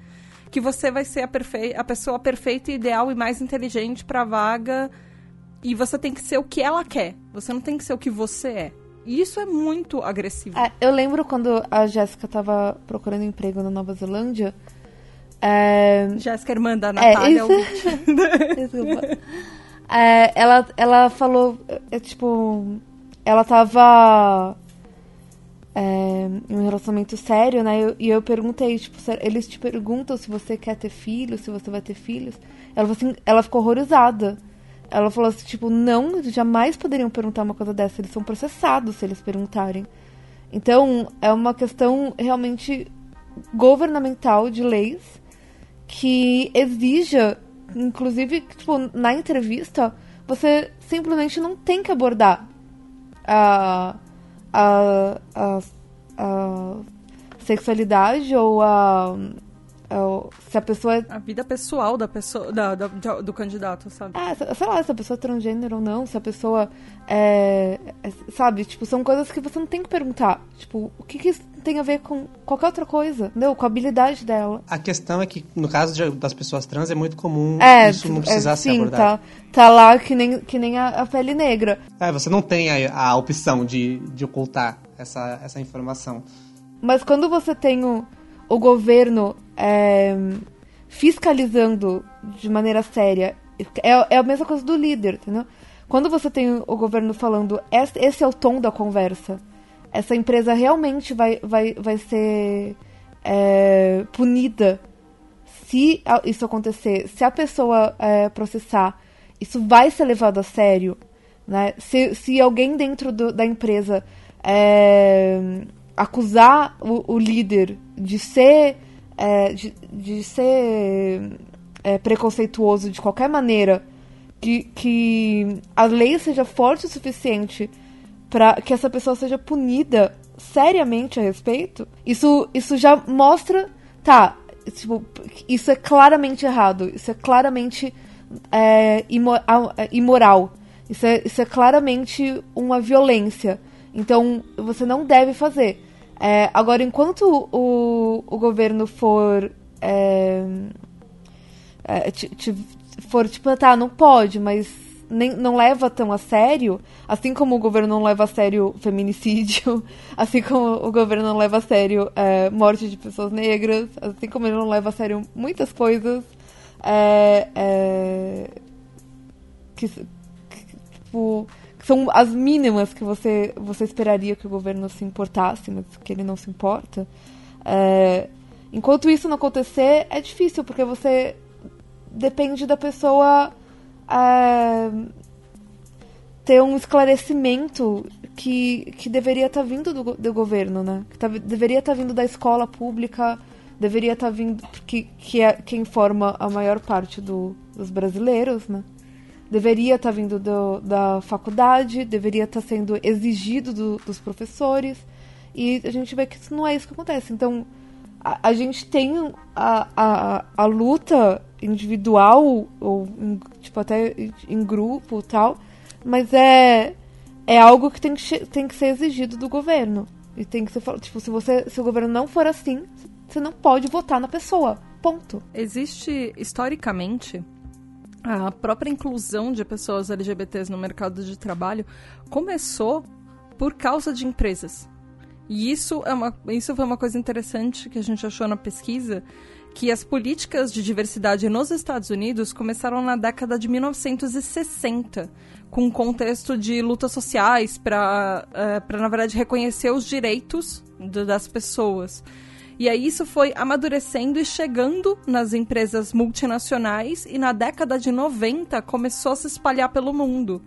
que você vai ser a, perfe a pessoa perfeita, ideal e mais inteligente para a vaga. E você tem que ser o que ela quer. Você não tem que ser o que você é. E isso é muito agressivo. É, eu lembro quando a Jéssica estava procurando emprego na Nova Zelândia é... Jéssica, irmã da Natália. É, (laughs) Desculpa. É, ela, ela falou, é, tipo, ela tava é, em um relacionamento sério, né? Eu, e eu perguntei, tipo, eles te perguntam se você quer ter filhos, se você vai ter filhos. Ela assim, ela ficou horrorizada. Ela falou assim, tipo, não, jamais poderiam perguntar uma coisa dessa. Eles são processados se eles perguntarem. Então, é uma questão realmente governamental de leis que exija, inclusive, tipo, na entrevista, você simplesmente não tem que abordar a, a, a, a sexualidade ou a, se a pessoa é... A vida pessoal da pessoa, da, da, do candidato, sabe? É, sei lá, se a pessoa é transgênero ou não, se a pessoa é, é, Sabe, tipo, são coisas que você não tem que perguntar. Tipo, o que, que tem a ver com qualquer outra coisa, entendeu? Com a habilidade dela. A questão é que, no caso de, das pessoas trans, é muito comum é, isso não precisar é, sim, ser abordado. Tá, tá lá que nem, que nem a, a pele negra. É, você não tem a, a opção de, de ocultar essa, essa informação. Mas quando você tem o, o governo é, fiscalizando de maneira séria, é, é a mesma coisa do líder, entendeu? Quando você tem o governo falando, esse é o tom da conversa, essa empresa realmente vai, vai, vai ser é, punida se isso acontecer, se a pessoa é, processar, isso vai ser levado a sério. Né? Se, se alguém dentro do, da empresa é, acusar o, o, líder de ser, é, de, de, ser é, preconceituoso de qualquer maneira, que, que a lei seja forte o suficiente para que essa pessoa seja punida seriamente a respeito, isso, isso já mostra, tá, tipo, isso é claramente errado, isso é claramente é, é, imoral, isso é, isso é claramente uma violência. Então, você não deve fazer. É, agora, enquanto o, o governo for. É, é, for tipo, tá, não pode, mas nem, não leva tão a sério, assim como o governo não leva a sério feminicídio, (laughs) assim como o governo não leva a sério é, morte de pessoas negras, assim como ele não leva a sério muitas coisas é, é, que, que, tipo, que são as mínimas que você, você esperaria que o governo se importasse, mas que ele não se importa. Enquanto isso não acontecer, é difícil, porque você depende da pessoa é, ter um esclarecimento que, que deveria estar tá vindo do, do governo, né? Que tá, deveria estar tá vindo da escola pública, deveria estar tá vindo. Que, que é quem forma a maior parte do, dos brasileiros, né? Deveria estar tá vindo do, da faculdade, deveria estar tá sendo exigido do, dos professores. E a gente vê que isso não é isso que acontece. Então, a, a gente tem a, a, a luta individual, ou em, tipo, até em grupo tal, mas é, é algo que tem que, tem que ser exigido do governo. E tem que ser, tipo, se você se o governo não for assim, você não pode votar na pessoa. Ponto. Existe historicamente a própria inclusão de pessoas LGBTs no mercado de trabalho começou por causa de empresas. E isso, é uma, isso foi uma coisa interessante que a gente achou na pesquisa, que as políticas de diversidade nos Estados Unidos começaram na década de 1960, com um contexto de lutas sociais para, uh, na verdade, reconhecer os direitos das pessoas. E aí isso foi amadurecendo e chegando nas empresas multinacionais e na década de 90 começou a se espalhar pelo mundo.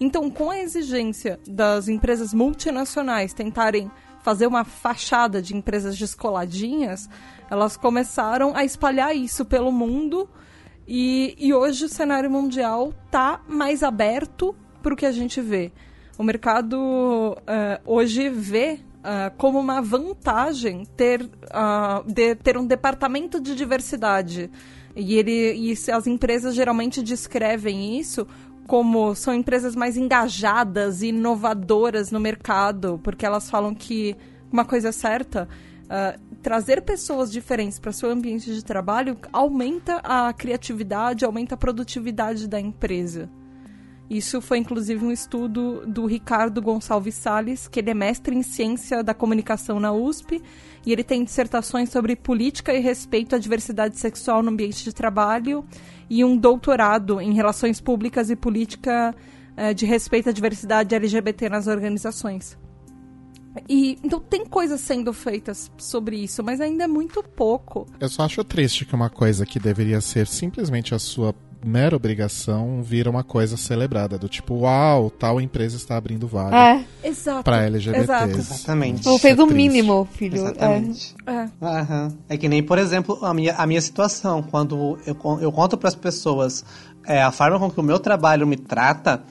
Então, com a exigência das empresas multinacionais tentarem fazer uma fachada de empresas descoladinhas, elas começaram a espalhar isso pelo mundo e, e hoje o cenário mundial tá mais aberto para o que a gente vê. O mercado uh, hoje vê uh, como uma vantagem ter, uh, de, ter um departamento de diversidade. E, ele, e as empresas geralmente descrevem isso como são empresas mais engajadas e inovadoras no mercado, porque elas falam que uma coisa é certa, uh, trazer pessoas diferentes para seu ambiente de trabalho aumenta a criatividade, aumenta a produtividade da empresa. Isso foi inclusive um estudo do Ricardo Gonçalves Sales, que ele é mestre em ciência da comunicação na USP, e ele tem dissertações sobre política e respeito à diversidade sexual no ambiente de trabalho e um doutorado em Relações Públicas e Política eh, de Respeito à Diversidade LGBT nas organizações. E, então tem coisas sendo feitas sobre isso, mas ainda é muito pouco. Eu só acho triste que uma coisa que deveria ser simplesmente a sua mera obrigação vira uma coisa celebrada, do tipo, uau, tal empresa está abrindo vaga é. Exato. pra LGBTs. Exato. Exatamente. Ou fez é o mínimo, filho. Exatamente. É. É. Uhum. é que nem, por exemplo, a minha, a minha situação, quando eu, eu conto para as pessoas é, a forma com que o meu trabalho me trata,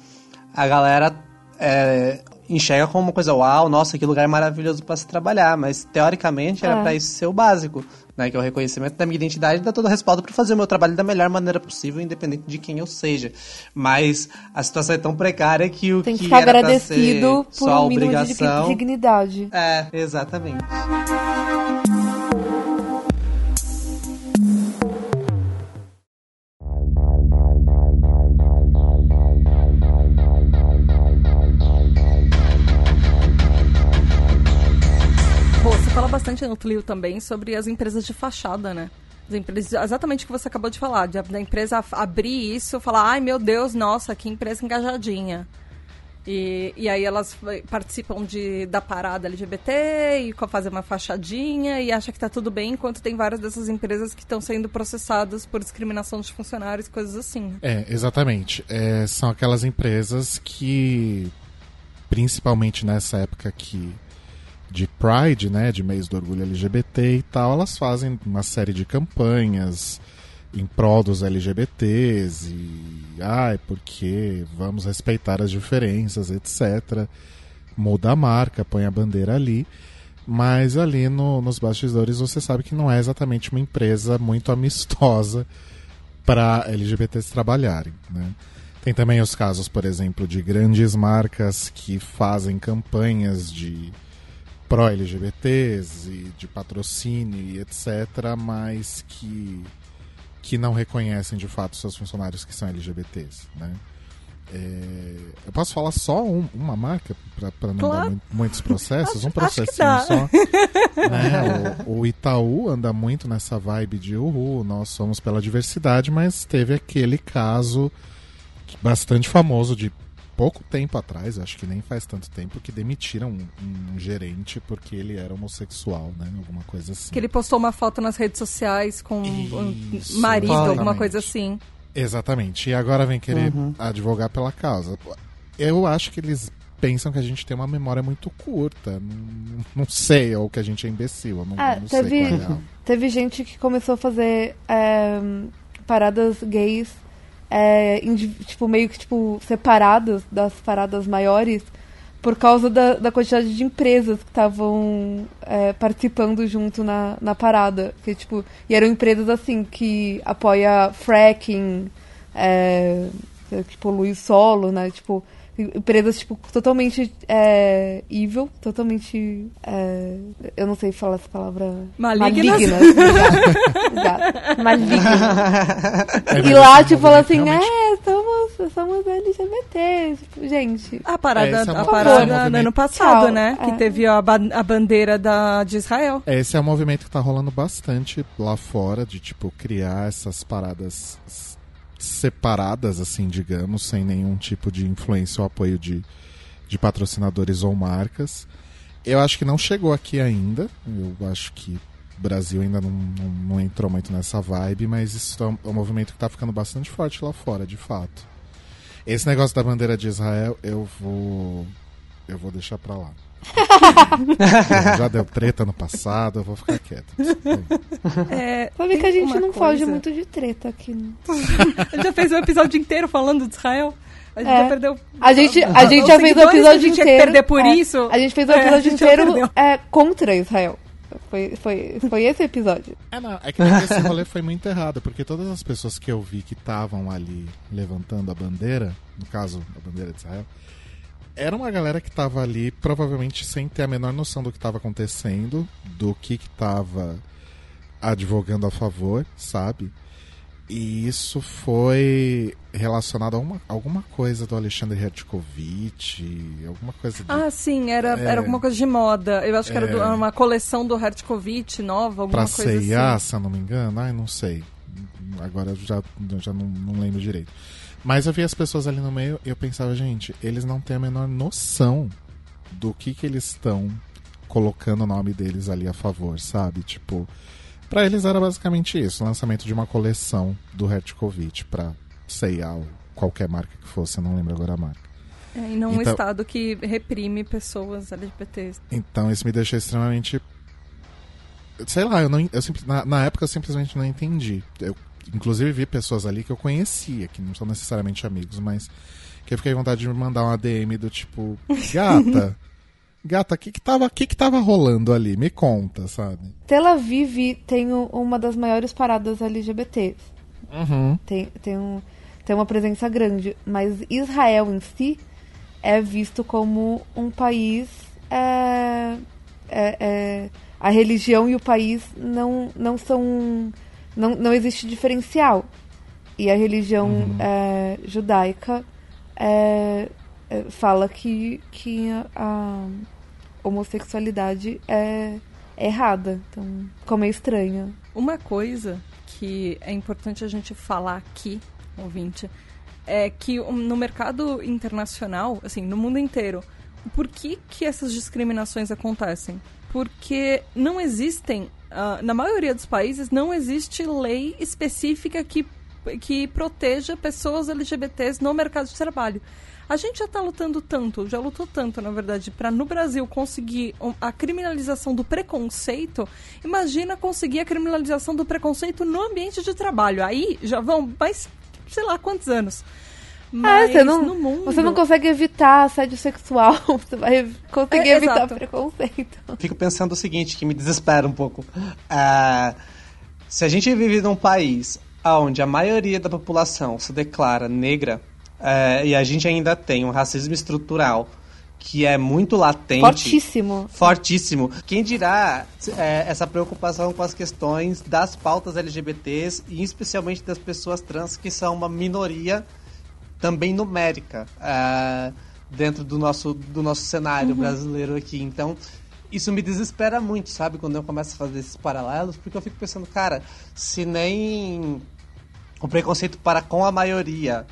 a galera é, enxerga como uma coisa, uau, nossa, que lugar maravilhoso para se trabalhar, mas teoricamente era é. para isso ser o básico né, que é o reconhecimento da minha identidade, dá todo o respaldo para fazer o meu trabalho da melhor maneira possível, independente de quem eu seja. Mas a situação é tão precária que o Tem que, que ficar agradecido ser por um obrigação, de dignidade. É, exatamente. Bastante no Tlio também sobre as empresas de fachada, né? As empresas, exatamente o que você acabou de falar, de, da empresa abrir isso, falar, ai meu Deus, nossa, que empresa engajadinha. E, e aí elas participam de, da parada LGBT e fazer uma fachadinha e acha que tá tudo bem, enquanto tem várias dessas empresas que estão sendo processadas por discriminação de funcionários, coisas assim. É, exatamente. É, são aquelas empresas que, principalmente nessa época que de Pride, né, de mês do orgulho LGBT e tal, elas fazem uma série de campanhas em prol dos LGBTs e ai, porque vamos respeitar as diferenças, etc. Muda a marca, põe a bandeira ali. Mas ali no, nos bastidores você sabe que não é exatamente uma empresa muito amistosa para LGBTs trabalharem. Né? Tem também os casos, por exemplo, de grandes marcas que fazem campanhas de pró-LGBTs e de patrocínio e etc., mas que, que não reconhecem de fato seus funcionários que são LGBTs, né? É, eu posso falar só um, uma marca para não claro. dar muito, muitos processos? Um (laughs) processinho só. né? o, o, Itaú anda muito nessa vibe de uhul, nós somos pela diversidade, mas teve aquele caso bastante famoso de pouco tempo atrás, acho que nem faz tanto tempo, que demitiram um, um, gerente porque ele era homossexual, né? Alguma coisa assim. Que ele postou uma foto nas redes sociais com Isso, um marido, exatamente. alguma coisa assim. Exatamente. E agora vem querer uhum. advogar pela causa. eu acho que eles pensam que a gente tem uma memória muito curta. Não, não sei, ou que a gente é imbecil. Eu não, Ah, não teve, sei qual é a (laughs) teve gente que começou a fazer é, paradas gays, é, tipo, meio que tipo, separadas das paradas maiores, por causa da, da quantidade de empresas que estavam é, participando junto na, na parada. Que, tipo, e eram empresas assim que apoia fracking, é, que polui o solo, né? Tipo, empresas tipo, totalmente é, evil, totalmente. é, eu não sei falar essa palavra. Malignas. Exato. Exato. Malignas. É, E lá, esse tipo, fala assim, movimento é, somos, somos LGBT. Tipo, gente. A parada, É, é a parada no ano passado, Tchau. né? Que É. teve a, ba- a bandeira da, de Israel. Esse é um movimento que tá rolando bastante lá fora, de tipo, criar essas paradas separadas, assim, digamos, sem nenhum tipo de influência ou apoio de, de patrocinadores ou marcas. Eu acho que não chegou aqui ainda. Eu acho que o Brasil ainda não, não, não entrou muito nessa vibe, mas isso é um, é movimento que tá ficando bastante forte lá fora, de fato. Esse negócio da bandeira de Israel, eu vou. Eu vou deixar pra lá. (laughs) Já- deu treta no passado, eu vou ficar quieto. É, Sabe tem que a gente não coisa- foge muito de treta aqui. né? (laughs) A gente já fez um episódio inteiro falando de Israel. A gente É. já perdeu. A gente, a gente já fez o episódio gente tinha que inteiro. perder por é, isso. A gente fez o É, episódio inteiro é, contra Israel. Foi, foi, foi esse episódio. É, não, é que esse rolê foi muito errado, porque todas as pessoas que eu vi que estavam ali levantando a bandeira, no caso, a bandeira de Israel, era uma galera que tava ali provavelmente sem ter a menor noção do que estava acontecendo, do que que tava advogando a favor, sabe? E isso foi relacionado a uma, alguma coisa do Alexandre Hertkovich, alguma coisa de Ah, sim, era, É. era alguma coisa de moda. Eu acho que era É. do- uma coleção do Hertkovich nova, alguma coisa CIA, assim. se eu não me engano. Ai, não sei. Agora eu já, já não, não lembro direito. Mas eu vi as pessoas ali no meio e eu pensava, gente, eles não têm a menor noção do que que eles estão colocando o nome deles ali a favor, sabe? Tipo, pra eles era basicamente isso, lançamento de uma coleção do Hertkovich pra CIA ou qualquer marca que fosse, eu não lembro agora a marca. É, e não um Então- estado que reprime pessoas LGBTs. Então isso me deixou extremamente. Sei lá, eu não, eu simples- na, na época eu simplesmente não entendi. Eu, inclusive, vi pessoas ali que eu conhecia, que não são necessariamente amigos, mas que eu fiquei com vontade de me mandar uma DM do tipo: (laughs) Gata, gata, o que, que, tava, que, que tava rolando ali? Me conta, sabe? Tel Aviv tem uma das maiores paradas LGBT. Uhum. Tem, tem, um, tem uma presença grande. Mas Israel em si é visto como um país. é, é, é, a religião e o país não, não são. Não, não existe diferencial. E a religião é, judaica é, é, fala que, que a, a homossexualidade é, errada. Então, como é estranha. Uma coisa que é importante a gente falar aqui, ouvinte, é que no mercado internacional, assim, no mundo inteiro, por que, que essas discriminações acontecem? Porque não existem, ah, na maioria dos países, não existe lei específica que, que proteja pessoas LGBTs no mercado de trabalho. A gente já está lutando tanto, já lutou tanto, na verdade, para no Brasil conseguir a criminalização do preconceito. Imagina conseguir a criminalização do preconceito no ambiente de trabalho. Aí já vão mais, sei lá quantos anos. Mas Ah, você não, no mundo. você não consegue evitar assédio sexual, (laughs) você vai conseguir É, evitar exato. preconceito. Fico pensando o seguinte, que me desespera um pouco. Ah, se a gente vive num país onde a maioria da população se declara negra, eh, e a gente ainda tem um racismo estrutural que é muito latente. Fortíssimo. Fortíssimo. Quem dirá é, essa preocupação com as questões das pautas LGBTs e especialmente das pessoas trans, que são uma minoria também numérica ah, dentro do nosso, do nosso cenário brasileiro aqui. Então, isso me desespera muito, sabe? Quando eu começo a fazer esses paralelos, porque eu fico pensando, cara, se nem o preconceito para com a maioria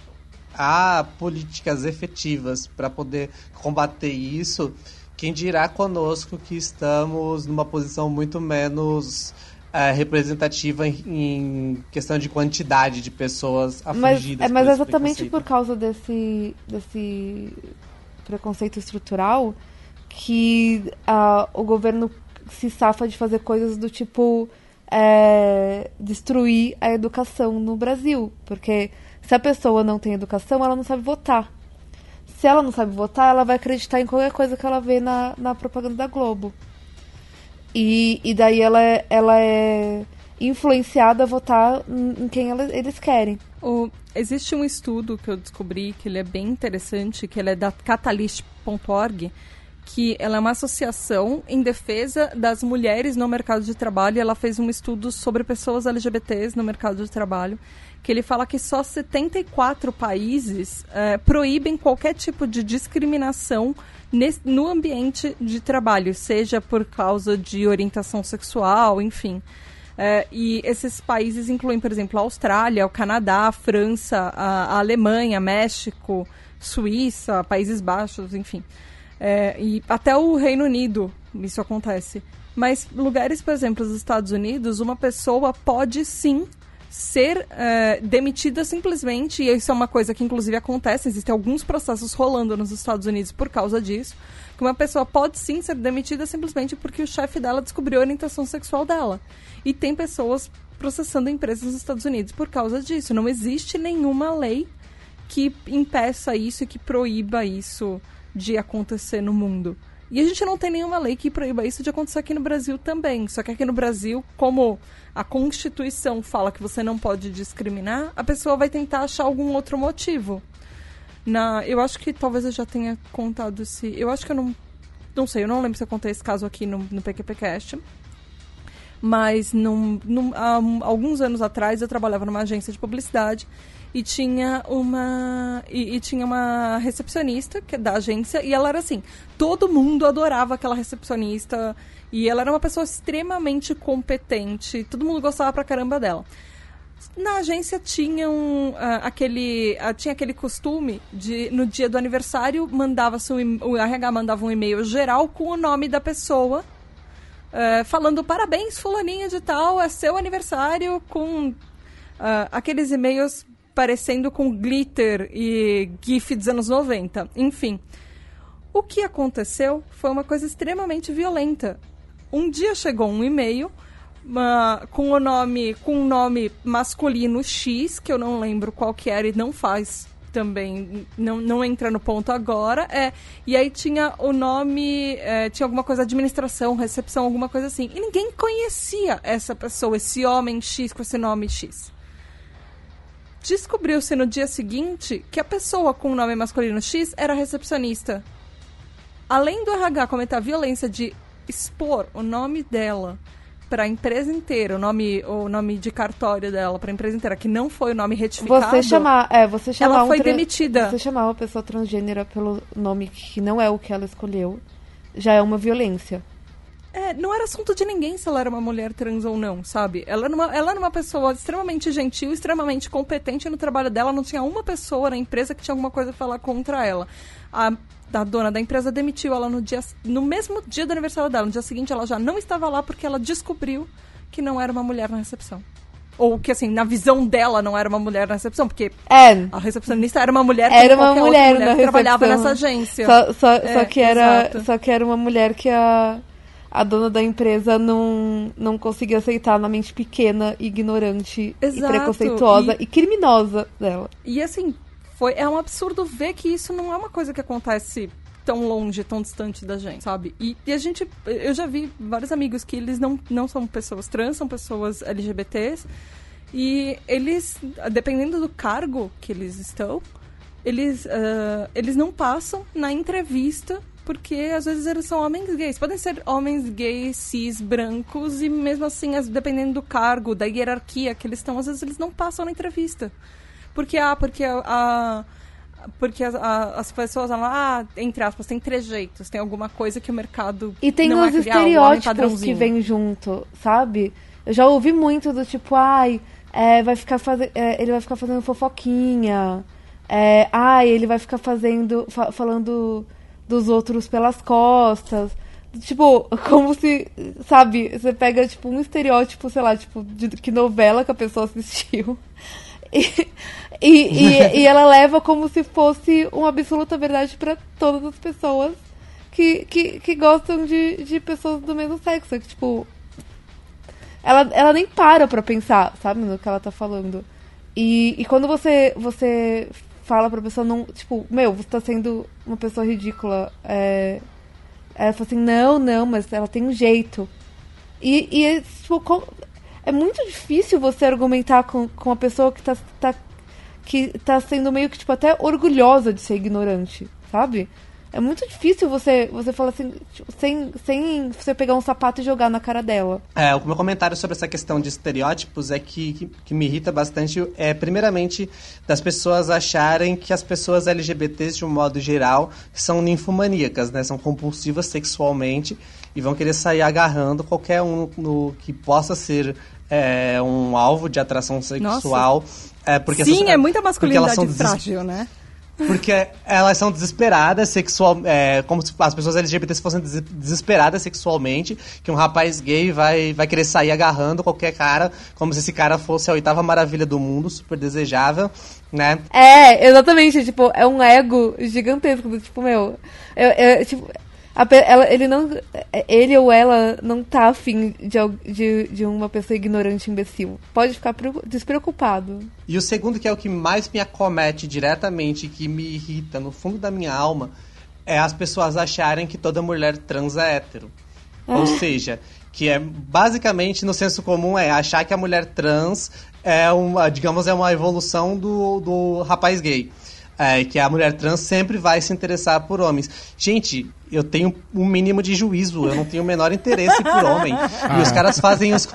há políticas efetivas para poder combater isso, quem dirá conosco que estamos numa posição muito menos é, representativa em, questão de quantidade de pessoas afligidas. Mas, é, mas exatamente por causa desse, desse preconceito estrutural que uh, o governo se safa de fazer coisas do tipo é, destruir a educação no Brasil. Porque se a pessoa não tem educação, ela não sabe votar. Se ela não sabe votar, ela vai acreditar em qualquer coisa que ela vê na, na propaganda da Globo. E, e daí ela, é, ela é influenciada a votar em quem ela, eles querem. O, existe um estudo que eu descobri que ele é bem interessante, que ele é da catalyst.org, que ela é uma associação em defesa das mulheres no mercado de trabalho. E ela fez um estudo sobre pessoas LGBTs no mercado de trabalho, que ele fala que só 74 países é, proíbem qualquer tipo de discriminação nesse, no ambiente de trabalho, seja por causa de orientação sexual, enfim. É, e esses países incluem, por exemplo, a Austrália, o Canadá, a França, a, a Alemanha, México, Suíça, Países Baixos, enfim. É, e até o Reino Unido isso acontece. Mas lugares, por exemplo, os Estados Unidos, uma pessoa pode sim ser é, demitida simplesmente, e isso é uma coisa que inclusive acontece, existem alguns processos rolando nos Estados Unidos por causa disso, que uma pessoa pode sim ser demitida simplesmente porque o chefe dela descobriu a orientação sexual dela. E tem pessoas processando empresas nos Estados Unidos por causa disso. Não existe nenhuma lei que impeça isso e que proíba isso de acontecer no mundo. E a gente não tem nenhuma lei que proíba isso de acontecer aqui no Brasil também. Só que aqui no Brasil, como a Constituição fala que você não pode discriminar, a pessoa vai tentar achar algum outro motivo. Na, eu acho que talvez eu já tenha contado esse. Eu acho que eu não. Não sei, eu não lembro se eu contei esse caso aqui no, no PQPcast. Mas num, num, há alguns anos atrás eu trabalhava numa agência de publicidade e tinha uma e, e, tinha uma recepcionista que é da agência e ela era assim todo mundo adorava aquela recepcionista e ela era uma pessoa extremamente competente todo mundo gostava pra caramba dela. Na agência tinha um, uh, aquele uh, tinha aquele costume de no dia do aniversário mandava um, o RH mandava um e-mail geral com o nome da pessoa uh, falando parabéns fulaninha de tal é seu aniversário com aqueles e-mails parecendo com glitter e gif dos anos 90. Enfim. O que aconteceu foi uma coisa extremamente violenta. Um dia chegou um e-mail uh, com o nome com um nome masculino X, que eu não lembro qual que era e não faz também, não, não entra no ponto agora. É, e aí tinha o nome, é, tinha alguma coisa administração, recepção, alguma coisa assim. E ninguém conhecia essa pessoa, esse homem X com esse nome X. Descobriu-se no dia seguinte que a pessoa com o nome masculino X era recepcionista. Além do RH comentar a violência de expor o nome dela para a empresa inteira, o nome, o nome de cartório dela para a empresa inteira, que não foi o nome retificado. Você chamar, é, você chamar ela um foi demitida. Você chamar uma pessoa transgênera pelo nome que não é o que ela escolheu, já é uma violência. É, não era assunto de ninguém se ela era uma mulher trans ou não, sabe? Ela era, uma, ela era uma pessoa extremamente gentil, extremamente competente no trabalho dela. Não tinha uma pessoa na empresa que tinha alguma coisa a falar contra ela. A, a dona da empresa demitiu ela no, dia, no mesmo dia do aniversário dela. No dia seguinte, ela já não estava lá porque ela descobriu que não era uma mulher na recepção. Ou que, assim, na visão dela não era uma mulher na recepção, porque é. a recepcionista era uma mulher era uma mulher, mulher que trabalhava nessa agência. Só, só, é, só, que era, só que era uma mulher que a a dona da empresa não, não conseguia aceitar na mente pequena, ignorante Exato. e preconceituosa e... e criminosa dela. E assim, foi, é um absurdo ver que isso não é uma coisa que acontece tão longe, tão distante da gente, sabe? E, e, a gente, eu já vi vários amigos que eles não, não são pessoas trans, são pessoas LGBTs, e eles, dependendo do cargo que eles estão, eles, uh, eles não passam na entrevista porque às vezes eles são homens gays. Podem ser homens gays, cis, brancos, e mesmo assim, dependendo do cargo, da hierarquia que eles estão, às vezes eles não passam na entrevista. Porque, ah, porque a, porque as, a, as pessoas falam, ah, entre aspas, tem trejeitos, tem alguma coisa que o mercado E tem não os é estereótipos que vem junto, sabe? Eu já ouvi muito do tipo, ai, é, vai ficar faz... É, ele vai ficar fazendo fofoquinha. É, ai, ele vai ficar fazendo, fa falando dos outros pelas costas. Tipo, (laughs) como se, sabe, você pega, tipo, um estereótipo, sei lá, tipo, de que novela que a pessoa assistiu. (laughs) E, e, e, e ela leva como se fosse uma absoluta verdade para todas as pessoas que, que, que gostam de, de pessoas do mesmo sexo. Que, tipo, ela, ela nem para pra pensar, sabe, no que ela tá falando. E, e quando você, você fala pra pessoa, não, tipo, meu, você tá sendo uma pessoa ridícula. É, ela fala assim, não, não, mas ela tem um jeito. E, e é, tipo, é muito difícil você argumentar com, com uma pessoa que tá, tá, que tá sendo meio que, tipo, até orgulhosa de ser ignorante, sabe? É muito difícil você, você falar assim, tipo, sem, sem você pegar um sapato e jogar na cara dela. É, o meu comentário sobre essa questão de estereótipos é que, que, que, me irrita bastante é, primeiramente, das pessoas acharem que as pessoas LGBTs, de um modo geral, são ninfomaníacas, né? São compulsivas sexualmente e vão querer sair agarrando qualquer um no, que possa ser é, um alvo de atração sexual. É, porque Sim, essas, é muita masculinidade frágil, né? Porque elas são desesperadas sexual, é, como se as pessoas LGBTs fossem des desesperadas sexualmente, que um rapaz gay vai, vai querer sair agarrando qualquer cara, como se esse cara fosse a oitava maravilha do mundo, super desejável, né? É, exatamente, tipo, é um ego gigantesco, tipo, meu, eu, eu tipo, ela, ele não. Ele ou ela não tá afim de, de, de uma pessoa ignorante imbecil. Pode ficar despreocupado. E o segundo, que é o que mais me acomete diretamente, que me irrita no fundo da minha alma, é as pessoas acharem que toda mulher trans é hétero. Ou ah. seja, que é basicamente no senso comum é achar que a mulher trans é uma, digamos, é uma evolução do, do rapaz gay. É, que a mulher trans sempre vai se interessar por homens. Gente, eu tenho um mínimo de juízo, eu não tenho o menor interesse por homem. Ah. E os caras fazem os.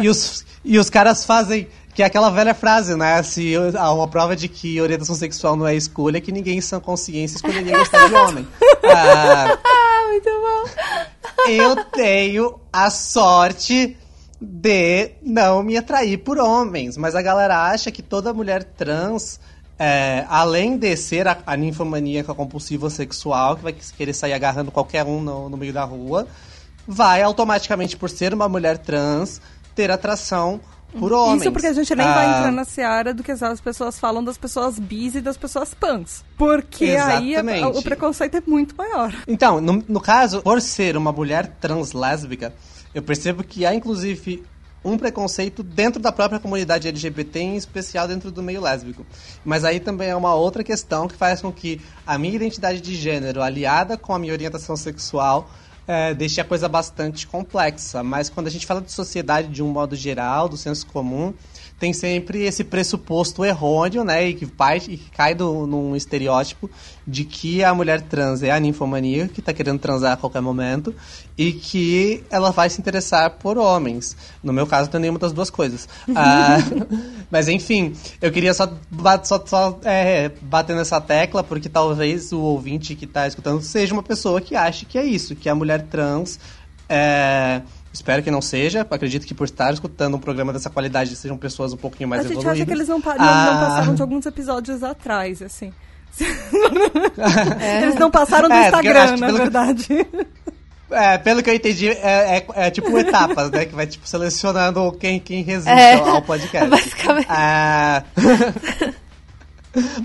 E os, e os caras fazem. Que é aquela velha frase, né? Se há uma prova de que orientação sexual não é escolha, que ninguém em sã consciência escolheria gostar de homem. Ah, (laughs) Muito bom. Eu tenho a sorte de não me atrair por homens, mas a galera acha que toda mulher trans é, além de ser a, a ninfomaníaca compulsiva sexual, que vai querer sair agarrando qualquer um no, no meio da rua, vai automaticamente, por ser uma mulher trans, ter atração por homens. Isso porque a gente nem ah. vai entrar na seara do que as pessoas falam das pessoas bis e das pessoas pans. Porque Exatamente. aí a, o preconceito é muito maior. Então, no, no caso, por ser uma mulher trans lésbica, eu percebo que há inclusive um preconceito dentro da própria comunidade LGBT, em especial dentro do meio lésbico. Mas aí também é uma outra questão que faz com que a minha identidade de gênero, aliada com a minha orientação sexual, é, deixe a coisa bastante complexa. Mas quando a gente fala de sociedade de um modo geral, do senso comum, tem sempre esse pressuposto errôneo, né? E que, parte, e que cai do, num estereótipo de que a mulher trans é a ninfomania, que está querendo transar a qualquer momento, e que ela vai se interessar por homens. No meu caso, não é nenhuma das duas coisas. (laughs) ah, (laughs) mas enfim, eu queria só, só, só é, bater nessa tecla, porque talvez o ouvinte que está escutando seja uma pessoa que ache que é isso, que a mulher trans é, Espero que não seja. Acredito que por estar escutando um programa dessa qualidade sejam pessoas um pouquinho mais evoluídas. A gente evoluídas. acha que eles não, ah... não, passaram de alguns episódios atrás, assim. (laughs) É. Eles não passaram do é, Instagram, na verdade. Que... (laughs) É, pelo que eu entendi, é, é, é, tipo etapas, né? Que vai tipo selecionando quem, quem resiste é, ao podcast. (laughs) Basicamente. Ah,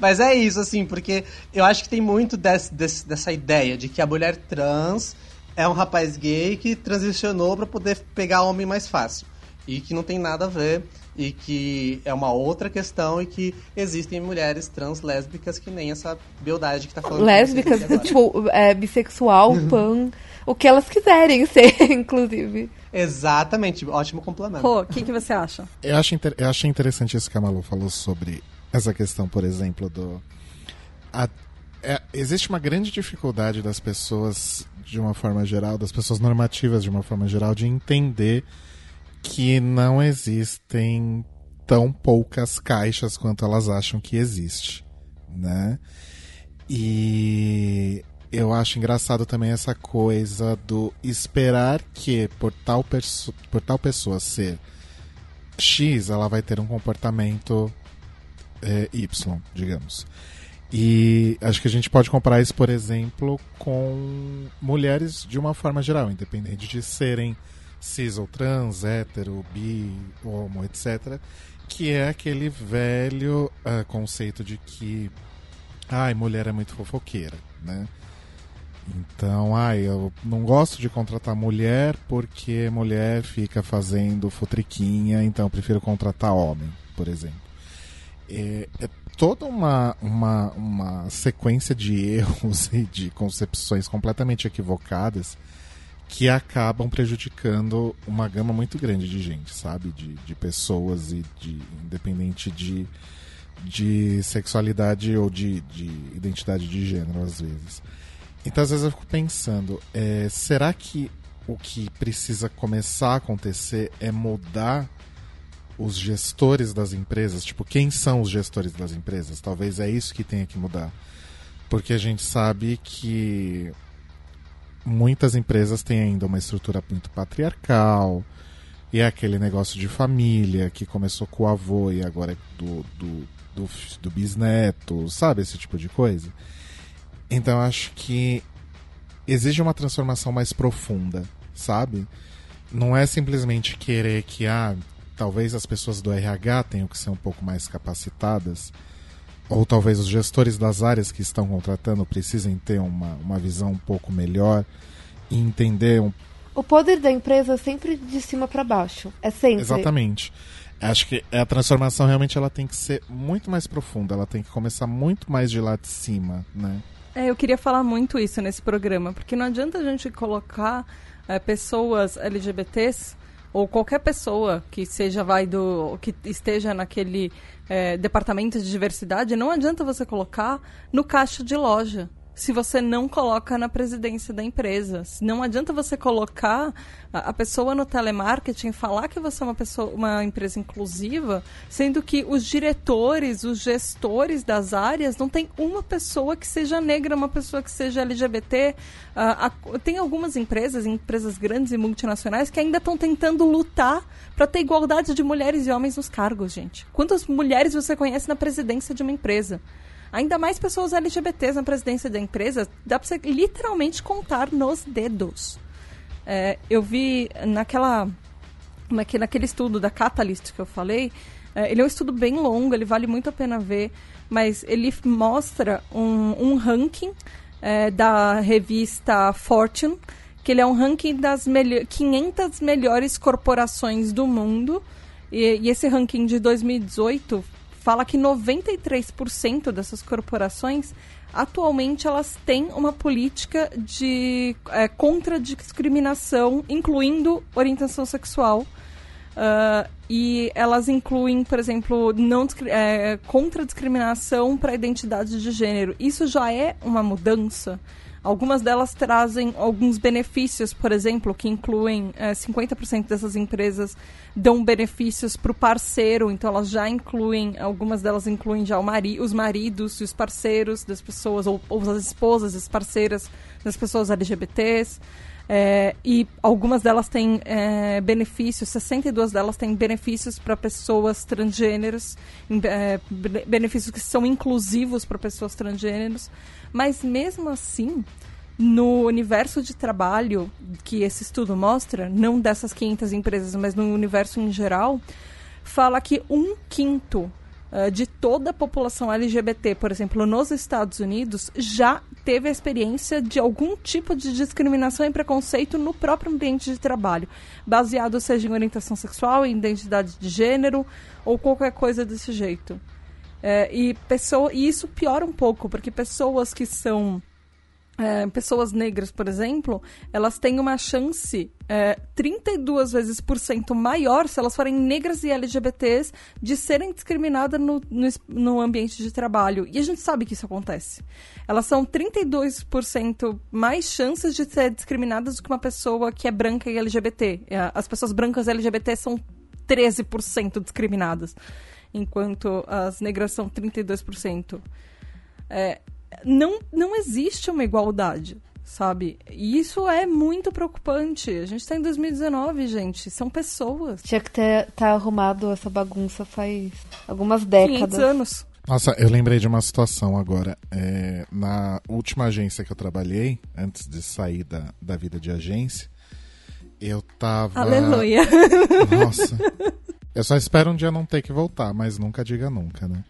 mas é isso, assim, porque eu acho que tem muito desse, desse, dessa ideia de que a mulher trans é um rapaz gay que transicionou para poder pegar homem mais fácil. E que não tem nada a ver, e que é uma outra questão, e que existem mulheres trans lésbicas que nem essa beldade que tá falando. Lésbicas, tipo, é, bissexual, pan, o que elas quiserem ser, (laughs) inclusive. Exatamente, ótimo complemento. Pô, o que, que você acha? Eu, acho inter... eu achei interessante isso que a Malu falou sobre essa questão, por exemplo, do. A... É, existe uma grande dificuldade das pessoas de uma forma geral, das pessoas normativas de uma forma geral, de entender que não existem tão poucas caixas quanto elas acham que existe, né? E eu acho engraçado também essa coisa do esperar que por tal, por tal pessoa ser X, ela vai ter um comportamento é, Y, digamos. E acho que a gente pode comparar isso, por exemplo, com mulheres de uma forma geral, independente de serem cis ou trans, hétero, bi, homo, etc. Que é aquele velho uh, conceito de que ai, mulher é muito fofoqueira, né? Então, ai, eu não gosto de contratar mulher porque mulher fica fazendo futriquinha, então eu prefiro contratar homem, por exemplo. É, é toda uma, uma, uma sequência de (laughs) erros e de concepções completamente equivocadas que acabam prejudicando uma gama muito grande de gente, sabe? De, de pessoas e de independente de, de sexualidade ou de, de identidade de gênero, às vezes. Então, às vezes eu fico pensando, é, será que o que precisa começar a acontecer é mudar os gestores das empresas? Tipo, quem são os gestores das empresas? Talvez é isso que tenha que mudar. Porque a gente sabe que muitas empresas têm ainda uma estrutura muito patriarcal, e é aquele negócio de família que começou com o avô e agora é do, do, do, do bisneto, sabe? Esse tipo de coisa. Então acho que exige uma transformação mais profunda, sabe? Não é simplesmente querer que, ah, talvez as pessoas do RH tenham que ser um pouco mais capacitadas ou talvez os gestores das áreas que estão contratando precisem ter uma, uma visão um pouco melhor e entender um... O poder da empresa é sempre de cima para baixo. É sempre. Exatamente. Acho que a transformação realmente ela tem que ser muito mais profunda, ela tem que começar muito mais de lá de cima, né? É, eu queria falar muito isso nesse programa, porque não adianta a gente colocar é, pessoas LGBTs ou qualquer pessoa que seja vai do que esteja naquele é, departamento de diversidade, não adianta você colocar no caixa de loja se você não coloca na presidência da empresa. Não adianta você colocar a, pessoa no telemarketing, falar que você é uma pessoa, uma empresa inclusiva, sendo que os diretores, os gestores das áreas não tem uma pessoa que seja negra, uma pessoa que seja LGBT. Uh, tem algumas empresas, empresas grandes e multinacionais, que ainda estão tentando lutar para ter igualdade de mulheres e homens nos cargos, gente. Quantas mulheres você conhece na presidência de uma empresa? Ainda mais pessoas LGBTs na presidência da empresa, dá para você literalmente contar nos dedos. É, eu vi naquela, naquele estudo da Catalyst que eu falei, é, ele é um estudo bem longo, ele vale muito a pena ver, mas ele mostra um, um ranking é, da revista Fortune, que ele é um ranking das 500 melhores corporações do mundo, e, e esse ranking de 2018 fala que 93% dessas corporações atualmente elas têm uma política de é, contra discriminação, incluindo orientação sexual. Uh, e elas incluem, por exemplo, não é, contra discriminação para identidade de gênero. Isso já é uma mudança. Algumas delas trazem alguns benefícios, por exemplo, que incluem é, 50% dessas empresas dão benefícios para o parceiro, então elas já incluem, algumas delas incluem já mari os maridos e os parceiros das pessoas, ou, ou as esposas, as parceiras das pessoas LGBTs. É, e algumas delas têm é, benefícios, 62 delas têm benefícios para pessoas transgêneros, é, benefícios que são inclusivos para pessoas transgêneros. Mas mesmo assim, no universo de trabalho que esse estudo mostra, não dessas 500 empresas, mas no universo em geral, fala que um quinto uh, de toda a população LGBT, por exemplo, nos Estados Unidos, já teve a experiência de algum tipo de discriminação e preconceito no próprio ambiente de trabalho, baseado seja em orientação sexual, em identidade de gênero ou qualquer coisa desse jeito. É, e, pessoa, e isso piora um pouco, porque pessoas que são é, pessoas negras, por exemplo, elas têm uma chance é, 32 vezes por cento maior, se elas forem negras e LGBTs, de serem discriminadas no, no, no, ambiente de trabalho. E a gente sabe que isso acontece. Elas são 32% mais chances de ser discriminadas do que uma pessoa que é branca e LGBT. É, as pessoas brancas e LGBT são 13% discriminadas enquanto as negras são 32%. É, não, não existe uma igualdade, sabe? E isso é muito preocupante. A gente está em 2019, gente. São pessoas. Tinha que ter tá arrumado essa bagunça faz algumas décadas. 500 anos. Nossa, eu lembrei de uma situação agora. É, na última agência que eu trabalhei, antes de sair da, da vida de agência, eu tava. Aleluia! Nossa. (laughs) Eu só espero um dia não ter que voltar, mas nunca diga nunca, né?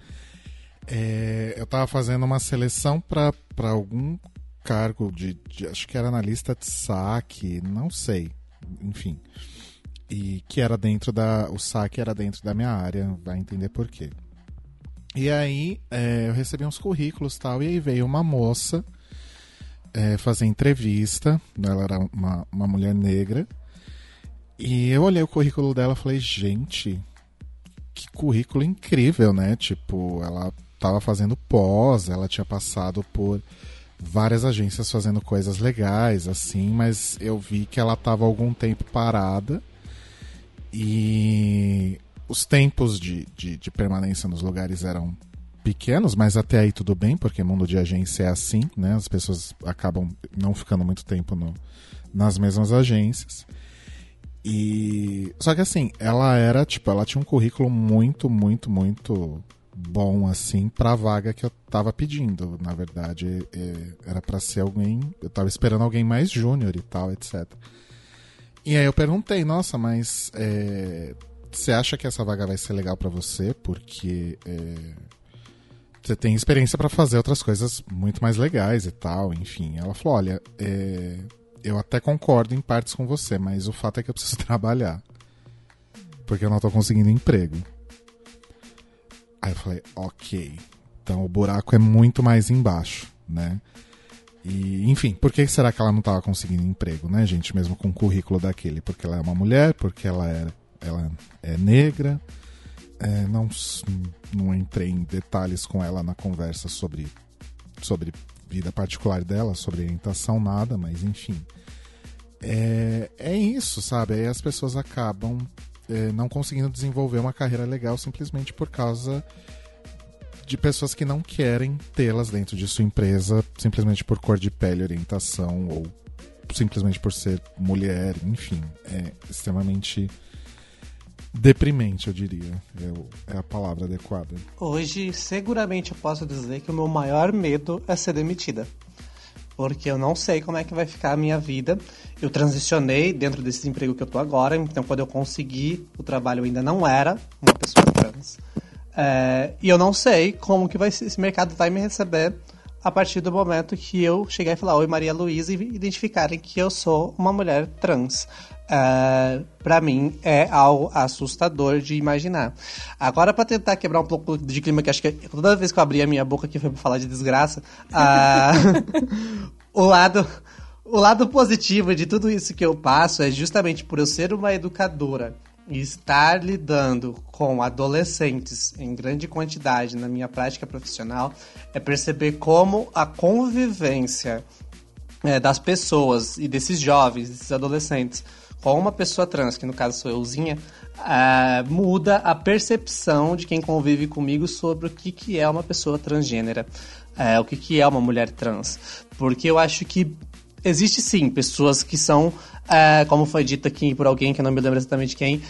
É, eu tava fazendo uma seleção para algum cargo de, de, Acho que era analista de saque, não sei. Enfim. E que era dentro da. O saque era dentro da minha área, vai entender por quê. E aí é, eu recebi uns currículos tal, e aí veio uma moça é, fazer entrevista. Ela era uma, uma mulher negra. E eu olhei o currículo dela e falei, gente, que currículo incrível, né? Tipo, ela tava fazendo pós, ela tinha passado por várias agências fazendo coisas legais, assim, mas eu vi que ela tava algum tempo parada e os tempos de, de, de, permanência nos lugares eram pequenos, mas até aí tudo bem, porque mundo de agência é assim, né? As pessoas acabam não ficando muito tempo no, nas mesmas agências. E só que assim, ela era, tipo, ela tinha um currículo muito, muito, muito bom assim para a vaga que eu tava pedindo. Na verdade, era para ser alguém, eu tava esperando alguém mais júnior e tal, etc. E aí eu perguntei, nossa, mas é, você acha que essa vaga vai ser legal para você? Porque é, você tem experiência para fazer outras coisas muito mais legais e tal, enfim. Ela falou: olha, é, eu até concordo em partes com você, mas o fato é que eu preciso (laughs) trabalhar. Porque eu não tô conseguindo emprego. Aí eu falei: ok. Então o buraco é muito mais embaixo, né? E, enfim, por que será que ela não estava conseguindo emprego, né, gente? Mesmo com o currículo daquele? Porque ela é uma mulher, porque ela era ela é negra. É, não, não entrei em detalhes com ela na conversa sobre, sobre vida particular dela, sobre orientação, nada, mas enfim. É, é isso, sabe? Aí as pessoas acabam é, não conseguindo desenvolver uma carreira legal simplesmente por causa de pessoas que não querem tê-las dentro de sua empresa simplesmente por cor de pele, orientação ou simplesmente por ser mulher, enfim. É extremamente deprimente, eu diria. É, é, a palavra adequada. Hoje, seguramente eu posso dizer que o meu maior medo é ser demitida. Porque eu não sei como é que vai ficar a minha vida. Eu transicionei dentro desse emprego que eu tô agora, então quando eu consegui o trabalho eu ainda não era uma pessoa trans. É, e eu não sei como que vai, esse mercado vai me receber a partir do momento que eu chegar e falar Oi Maria Luísa e identificarem que eu sou uma mulher trans. Uh, é, para mim é algo assustador de imaginar. Agora, para tentar quebrar um pouco de clima, que acho que toda vez que eu abri a minha boca aqui foi pra falar de desgraça, uh, (laughs) o lado. O lado positivo de tudo isso que eu passo é justamente por eu ser uma educadora e estar lidando com adolescentes em grande quantidade na minha prática profissional é perceber como a convivência é, das pessoas e desses jovens, desses adolescentes, com uma pessoa trans, que no caso sou euzinha, uh, muda a percepção de quem convive comigo sobre o que, que é uma pessoa transgênera, uh, o que, que é uma mulher trans. Porque eu acho que existe sim pessoas que são, uh, como foi dito aqui por alguém que eu não me lembro exatamente quem,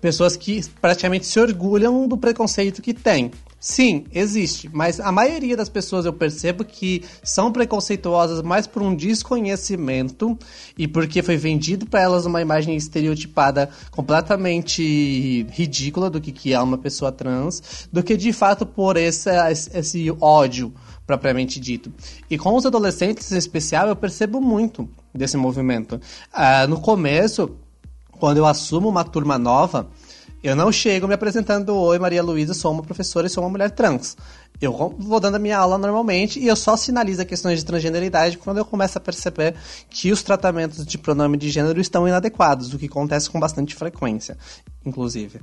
pessoas que praticamente se orgulham do preconceito que tem. Sim, existe, mas a maioria das pessoas eu percebo que são preconceituosas mais por um desconhecimento e porque foi vendido para elas uma imagem estereotipada completamente ridícula do que, que é uma pessoa trans, do que de fato por esse, esse ódio propriamente dito. E com os adolescentes em especial eu percebo muito desse movimento. Uh, no começo, quando eu assumo uma turma nova, eu não chego me apresentando, oi Maria Luísa, sou uma professora e sou uma mulher trans. Eu vou dando a minha aula normalmente e eu só sinalizo questões de transgeneridade quando eu começo a perceber que os tratamentos de pronome de gênero estão inadequados, o que acontece com bastante frequência, inclusive.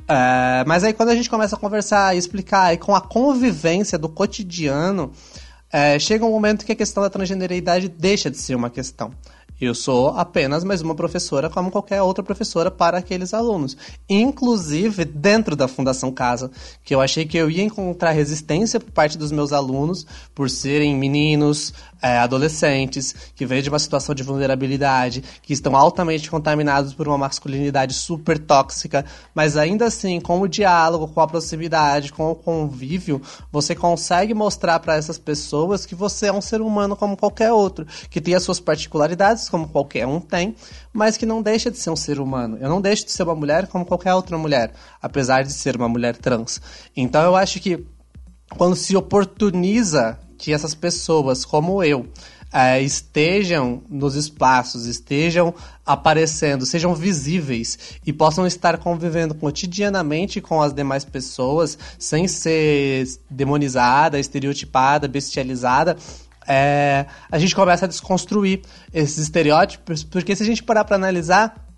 Uh, mas aí quando a gente começa a conversar e explicar, e com a convivência do cotidiano, uh, chega um momento que a questão da transgeneridade deixa de ser uma questão. Eu sou apenas mais uma professora, como qualquer outra professora, para aqueles alunos. Inclusive dentro da Fundação Casa, que eu achei que eu ia encontrar resistência por parte dos meus alunos, por serem meninos, é, adolescentes, que vêm de uma situação de vulnerabilidade, que estão altamente contaminados por uma masculinidade super tóxica, mas ainda assim, com o diálogo, com a proximidade, com o convívio, você consegue mostrar para essas pessoas que você é um ser humano como qualquer outro, que tem as suas particularidades, como qualquer um tem, mas que não deixa de ser um ser humano. Eu não deixo de ser uma mulher como qualquer outra mulher, apesar de ser uma mulher trans. Então eu acho que quando se oportuniza que essas pessoas, como eu, é, estejam nos espaços, estejam aparecendo, sejam visíveis e possam estar convivendo cotidianamente com as demais pessoas sem ser demonizada, estereotipada, bestializada, é, a gente começa a desconstruir esses estereótipos, porque se a gente parar para analisar,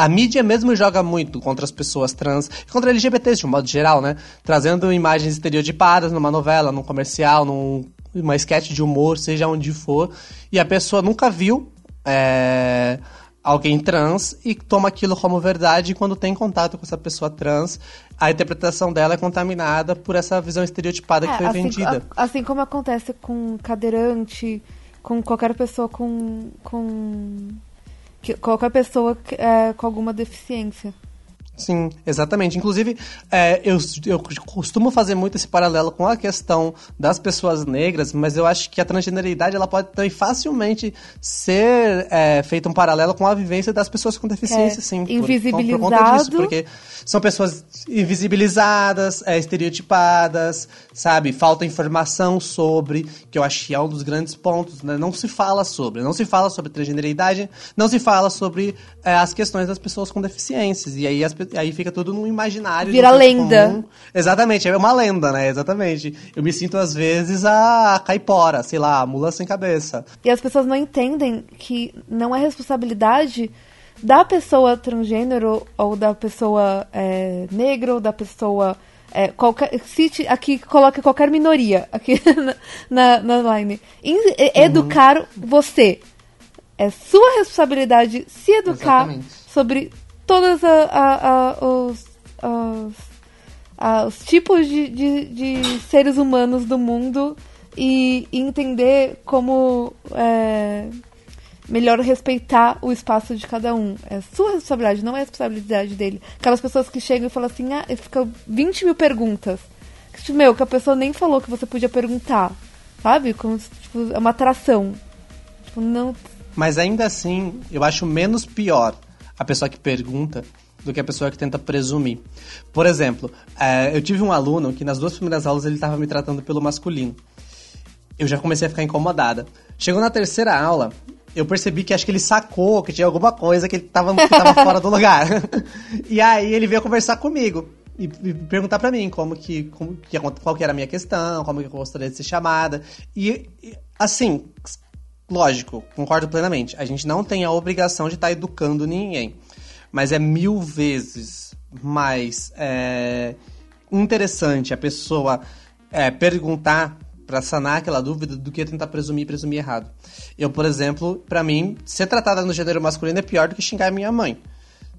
a mídia mesmo joga muito contra as pessoas trans, contra LGBTs de um modo geral, né? Trazendo imagens estereotipadas numa novela, num comercial, num uma sketch de humor, seja onde for, e a pessoa nunca viu é, alguém trans e toma aquilo como verdade e quando tem contato com essa pessoa trans, a interpretação dela é contaminada por essa visão estereotipada que é, foi assim, vendida. A, assim como acontece com cadeirante, com qualquer pessoa com. com que, qualquer pessoa é, com alguma deficiência. Sim, exatamente. Inclusive, é, eu, eu costumo fazer muito esse paralelo com a questão das pessoas negras, mas eu acho que a transgeneridade ela pode também facilmente ser é, feita um paralelo com a vivência das pessoas com deficiência, é, sim. Invisibilizado. Por, por conta disso, porque são pessoas invisibilizadas, é, estereotipadas, sabe? Falta informação sobre, que eu acho que é um dos grandes pontos, né? Não se fala sobre, não se fala sobre transgeneridade, não se fala sobre é, as questões das pessoas com deficiências. E aí as, aí fica tudo no imaginário. Vira lenda. Comum. Exatamente, é uma lenda, né? Exatamente. Eu me sinto, às vezes, a caipora, sei lá, a mula sem cabeça. E as pessoas não entendem que não é responsabilidade da pessoa transgênero ou da pessoa é, negra ou da pessoa é, qualquer, cite aqui coloque qualquer minoria aqui (laughs) na, na, na line uhum. educar você é sua responsabilidade se educar Exatamente. sobre todos os, os, tipos de, de, de, seres humanos do mundo e, e entender como é, melhor respeitar o espaço de cada um. É sua responsabilidade, não é responsabilidade dele. Aquelas pessoas que chegam e falam assim, ah, fica 20 mil perguntas. Tipo, meu, que a pessoa nem falou que você podia perguntar. Sabe? Como tipo, é uma atração. Tipo, não. Mas ainda assim, eu acho menos pior a pessoa que pergunta do que a pessoa que tenta presumir. Por exemplo, é, eu tive um aluno que nas duas primeiras aulas ele estava me tratando pelo masculino. Eu já comecei a ficar incomodada. Chegou na terceira aula, eu percebi que acho que ele sacou que tinha alguma coisa que ele tava, que tava (laughs) fora do lugar. (laughs) e aí ele veio conversar comigo e, perguntar para mim como que, como que qual que era a minha questão, como que eu gostaria de ser chamada. E assim, lógico, concordo plenamente. A gente não tem a obrigação de estar tá educando ninguém. Mas é mil vezes mais é, interessante a pessoa é, perguntar para sanar aquela dúvida do que tentar presumir presumir errado. Eu, por exemplo, para mim, ser tratada no gênero masculino é pior do que xingar minha mãe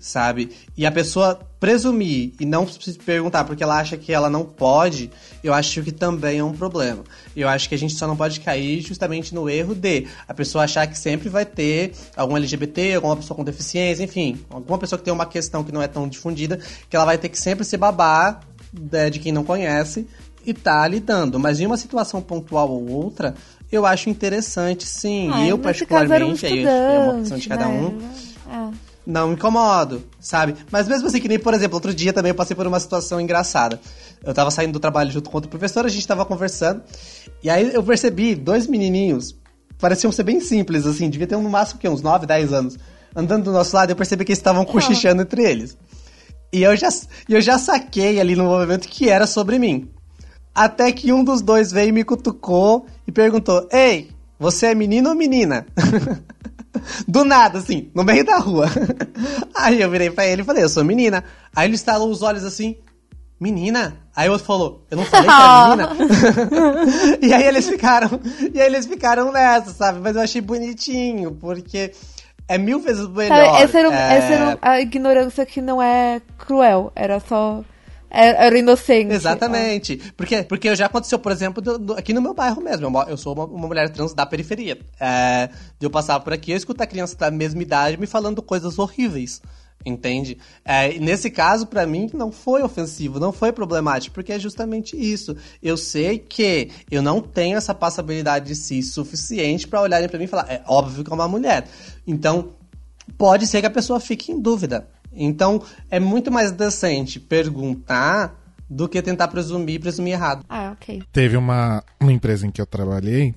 sabe? E a pessoa presumir e não se perguntar porque ela acha que ela não pode, eu acho que também é um problema. Eu acho que a gente só não pode cair justamente no erro de a pessoa achar que sempre vai ter algum LGBT, alguma pessoa com deficiência, enfim, alguma pessoa que tem uma questão que não é tão difundida, que ela vai ter que sempre se babar né, de quem não conhece e tá lidando. Mas em uma situação pontual ou outra, eu acho interessante, sim. Ah, eu, particularmente, um aí é uma opção de cada um. Né? É não me incomodo, sabe? Mas mesmo assim, que nem, por exemplo, outro dia também eu passei por uma situação engraçada. Eu tava saindo do trabalho junto com outro professor, a gente tava conversando, e aí eu percebi dois menininhos, pareciam ser bem simples, assim, devia ter no máximo que uns 9, 10 anos, andando do nosso lado, eu percebi que eles estavam cochichando entre eles. E eu já, eu já saquei ali no movimento que era sobre mim. Até que um dos dois veio e me cutucou e perguntou: Ei, você é menino ou menina? (laughs) (laughs) Do nada, assim, no meio da rua. (laughs) Aí eu virei pra ele e falei, eu sou menina. Aí ele estalou os olhos assim, menina? Aí o outro falou, eu não falei que era (laughs) menina? e aí eles ficaram, e aí eles ficaram nessa, sabe? Mas eu achei bonitinho, porque é mil vezes melhor. essa, era, é... essa era a ignorância que não é cruel, era só era inocente. Exatamente. É. Porque, porque já aconteceu, por exemplo, do, do, aqui no meu bairro mesmo. Eu sou uma, uma mulher trans da periferia. É, eu passar por aqui, eu escuto a criança da mesma idade me falando coisas horríveis. Entende? É, nesse caso, para mim, não foi ofensivo, não foi problemático, porque é justamente isso. Eu sei que eu não tenho essa passabilidade de si suficiente para olharem para mim e falar, é óbvio que é uma mulher. Então, pode ser que a pessoa fique em dúvida. Então, é muito mais decente perguntar do que tentar presumir e presumir errado. Ah, ok. Teve uma, uma empresa em que eu trabalhei,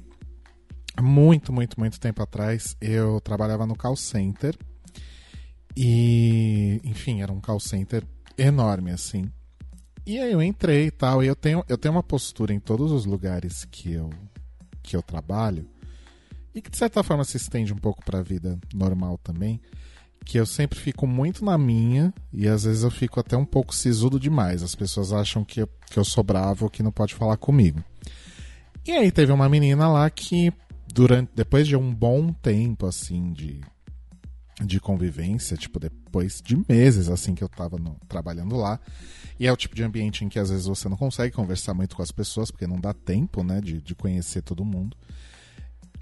muito, muito, muito tempo atrás, eu trabalhava no call center. E, enfim, era um call center enorme, assim. E aí eu entrei e tal, e eu tenho, eu tenho uma postura em todos os lugares que eu, que eu trabalho, e que de certa forma se estende um pouco para a vida normal também, que eu sempre fico muito na minha e às vezes eu fico até um pouco sisudo demais. As pessoas acham que eu, que eu sou bravo que não pode falar comigo. E aí teve uma menina lá que durante depois de um bom tempo assim de de convivência, tipo depois de meses assim que eu tava no, trabalhando lá, e é o tipo de ambiente em que às vezes você não consegue conversar muito com as pessoas porque não dá tempo, né, de, de conhecer todo mundo.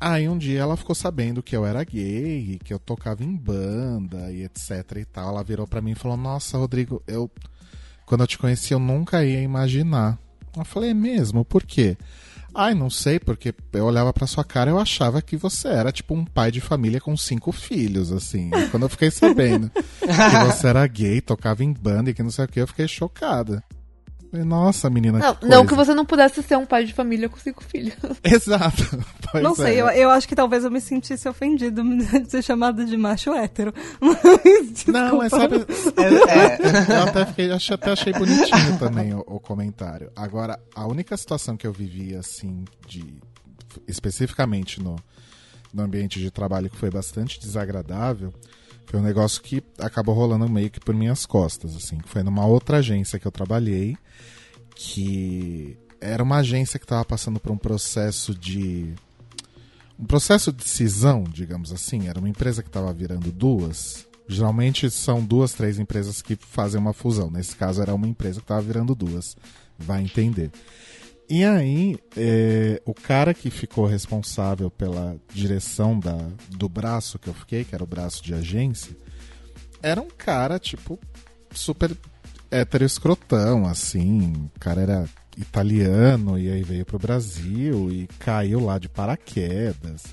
Aí um dia ela ficou sabendo que eu era gay, que eu tocava em banda e etc e tal. Ela virou para mim e falou: "Nossa, Rodrigo, eu quando eu te conheci eu nunca ia imaginar". Eu falei: "É mesmo? Por quê?" Ai, não sei, porque eu olhava pra sua cara eu achava que você era tipo um pai de família com cinco filhos, assim. E quando eu fiquei sabendo que (laughs) você era gay, tocava em banda e que não sei o que, eu fiquei chocada. Nossa, menina. Não, que não que você não pudesse ser um pai de família com cinco filhos. (laughs) Exato. Pois não sei, é. eu, eu acho que talvez eu me sentisse ofendido (laughs) de ser chamado de macho hétero. (laughs) Mas, não, mas sabe. É, é, eu até, fiquei, até achei bonitinho também o, o comentário. Agora, a única situação que eu vivi, assim, de. especificamente no, no ambiente de trabalho que foi bastante desagradável foi um negócio que acabou rolando meio que por minhas costas, assim. Foi numa outra agência que eu trabalhei, que era uma agência que estava passando por um processo de um processo de cisão, digamos assim. Era uma empresa que estava virando duas. Geralmente são duas, três empresas que fazem uma fusão. Nesse caso era uma empresa que estava virando duas. Vai entender. E aí, é, o cara que ficou responsável pela direção da, do braço que eu fiquei, que era o braço de agência, era um cara, tipo, super hétero escrotão, assim. O cara era italiano e aí veio pro Brasil e caiu lá de paraquedas.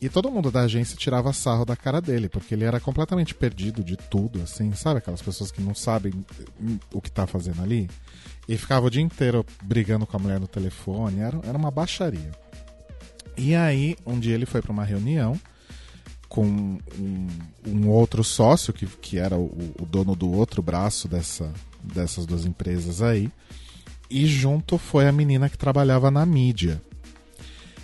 E todo mundo da agência tirava sarro da cara dele, porque ele era completamente perdido de tudo, assim, sabe? Aquelas pessoas que não sabem o que tá fazendo ali. E ficava o dia inteiro brigando com a mulher no telefone, era, era uma baixaria. E aí, um dia ele foi para uma reunião com um, um, outro sócio, que, que era o, o, dono do outro braço dessa, dessas duas empresas aí. E junto foi a menina que trabalhava na mídia.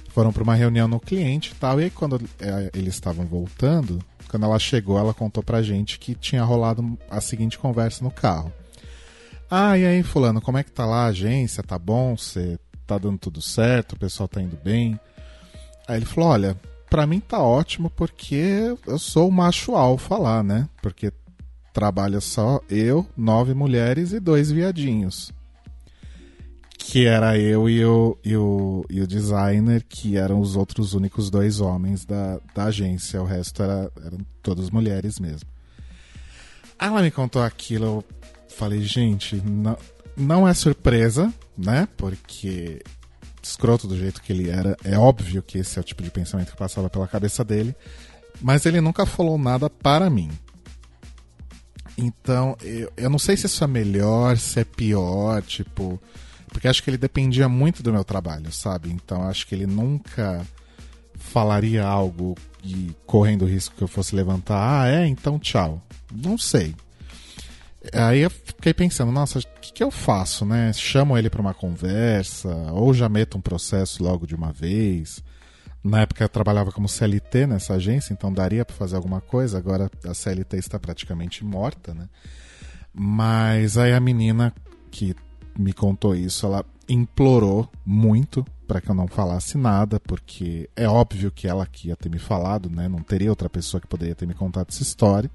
Foram para uma reunião no cliente e tal. E aí, quando é, eles estavam voltando, quando ela chegou, ela contou pra gente que tinha rolado a seguinte conversa no carro. Ah, e aí, fulano, como é que tá lá a agência? Tá bom? Você tá dando tudo certo? O pessoal tá indo bem? Aí ele falou: olha, pra mim tá ótimo porque eu sou o macho alfa lá, né? Porque trabalha só eu, nove mulheres e dois viadinhos. Que era eu e o, e o, e o designer, que eram os outros únicos dois homens da, da agência. O resto era, eram todas mulheres mesmo. Ela me contou aquilo, eu falei, gente, não, não é surpresa, né? Porque escroto do jeito que ele era, é óbvio que esse é o tipo de pensamento que passava pela cabeça dele, mas ele nunca falou nada para mim. Então, eu, eu não sei se isso é melhor, se é pior, tipo. Porque acho que ele dependia muito do meu trabalho, sabe? Então acho que ele nunca falaria algo e correndo o risco que eu fosse levantar. Ah, é? Então tchau. Não sei. Aí eu fiquei pensando, nossa, o que, que eu faço, né? Chamo ele para uma conversa, ou já meto um processo logo de uma vez. Na época eu trabalhava como CLT nessa agência, então daria para fazer alguma coisa. Agora a CLT está praticamente morta, né? Mas aí a menina que me contou isso, ela implorou muito para que eu não falasse nada, porque é óbvio que ela que ia ter me falado, né? Não teria outra pessoa que poderia ter me contado essa história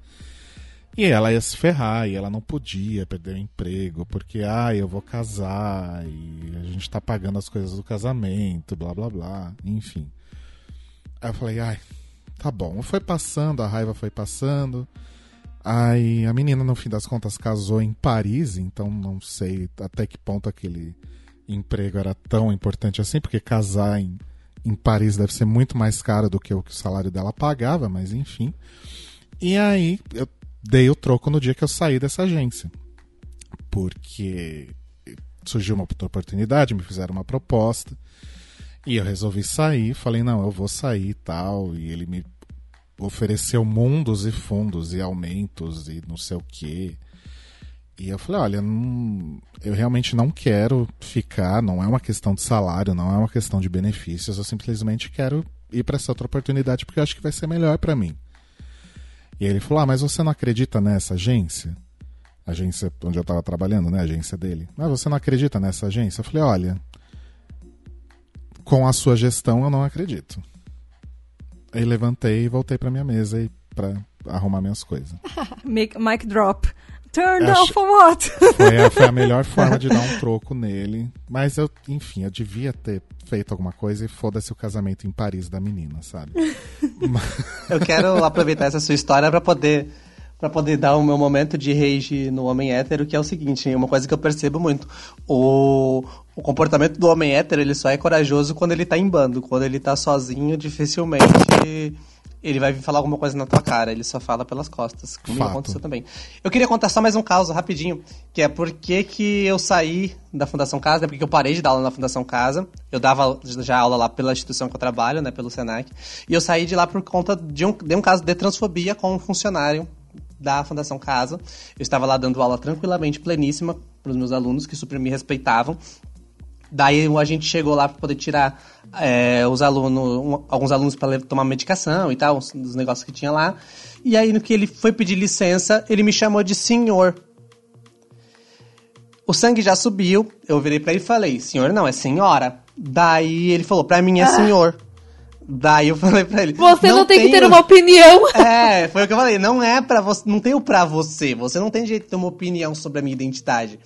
E ela ia se ferrar, e ela não podia perder o emprego, porque, ah, eu vou casar, e a gente tá pagando as coisas do casamento, blá blá blá, enfim. Aí eu falei, ai, tá bom. Foi passando, a raiva foi passando. Aí a menina, no fim das contas, casou em Paris, então não sei até que ponto aquele emprego era tão importante assim, porque casar em, em Paris deve ser muito mais caro do que o que o salário dela pagava, mas enfim. E aí eu dei o troco no dia que eu saí dessa agência. Porque surgiu uma outra oportunidade, me fizeram uma proposta. E eu resolvi sair, falei, não, eu vou sair e tal. E ele me ofereceu mundos e fundos e aumentos e não sei o quê. E eu falei, olha, não, eu realmente não quero ficar, não é uma questão de salário, não é uma questão de benefícios, eu simplesmente quero ir para essa outra oportunidade porque eu acho que vai ser melhor para mim. E ele falou: Ah, mas você não acredita nessa agência? Agência onde eu estava trabalhando, né? Agência dele. Mas você não acredita nessa agência? Eu falei: Olha, com a sua gestão eu não acredito. Aí levantei e voltei para minha mesa para arrumar minhas coisas. (laughs) Mic drop. Turned Acho... off for what? Foi a, foi a (laughs) melhor forma de dar um troco nele. Mas eu, enfim, eu devia ter feito alguma coisa e foda-se o casamento em Paris da menina, sabe? (laughs) eu quero aproveitar essa sua história para poder para poder dar o meu momento de rage no homem hétero, que é o seguinte, uma coisa que eu percebo muito. O, o comportamento do homem hétero, ele só é corajoso quando ele tá em bando. Quando ele tá sozinho, dificilmente ele vai vir falar alguma coisa na tua cara, ele só fala pelas costas. Comigo Fato. aconteceu também. Eu queria contar só mais um caso rapidinho, que é por que, que eu saí da Fundação Casa, né? Porque eu parei de dar aula na Fundação Casa. Eu dava já aula lá pela instituição que eu trabalho, né? Pelo Senac. E eu saí de lá por conta de um, de um caso de transfobia com um funcionário da Fundação Casa. Eu estava lá dando aula tranquilamente, pleníssima, para os meus alunos que super me respeitavam. Daí a gente chegou lá para poder tirar é, os alunos, alguns alunos para tomar medicação e tal, dos negócios que tinha lá. E aí no que ele foi pedir licença, ele me chamou de senhor. O sangue já subiu, eu virei para ele e falei: "Senhor não, é senhora". Daí ele falou: "Para mim é senhor". Daí eu (laughs) falei pra ele. Você não, não tem que ter uma opinião. (laughs) É, foi o que eu falei. Não é para você. Não tenho pra você. Você não tem jeito de ter uma opinião sobre a minha identidade.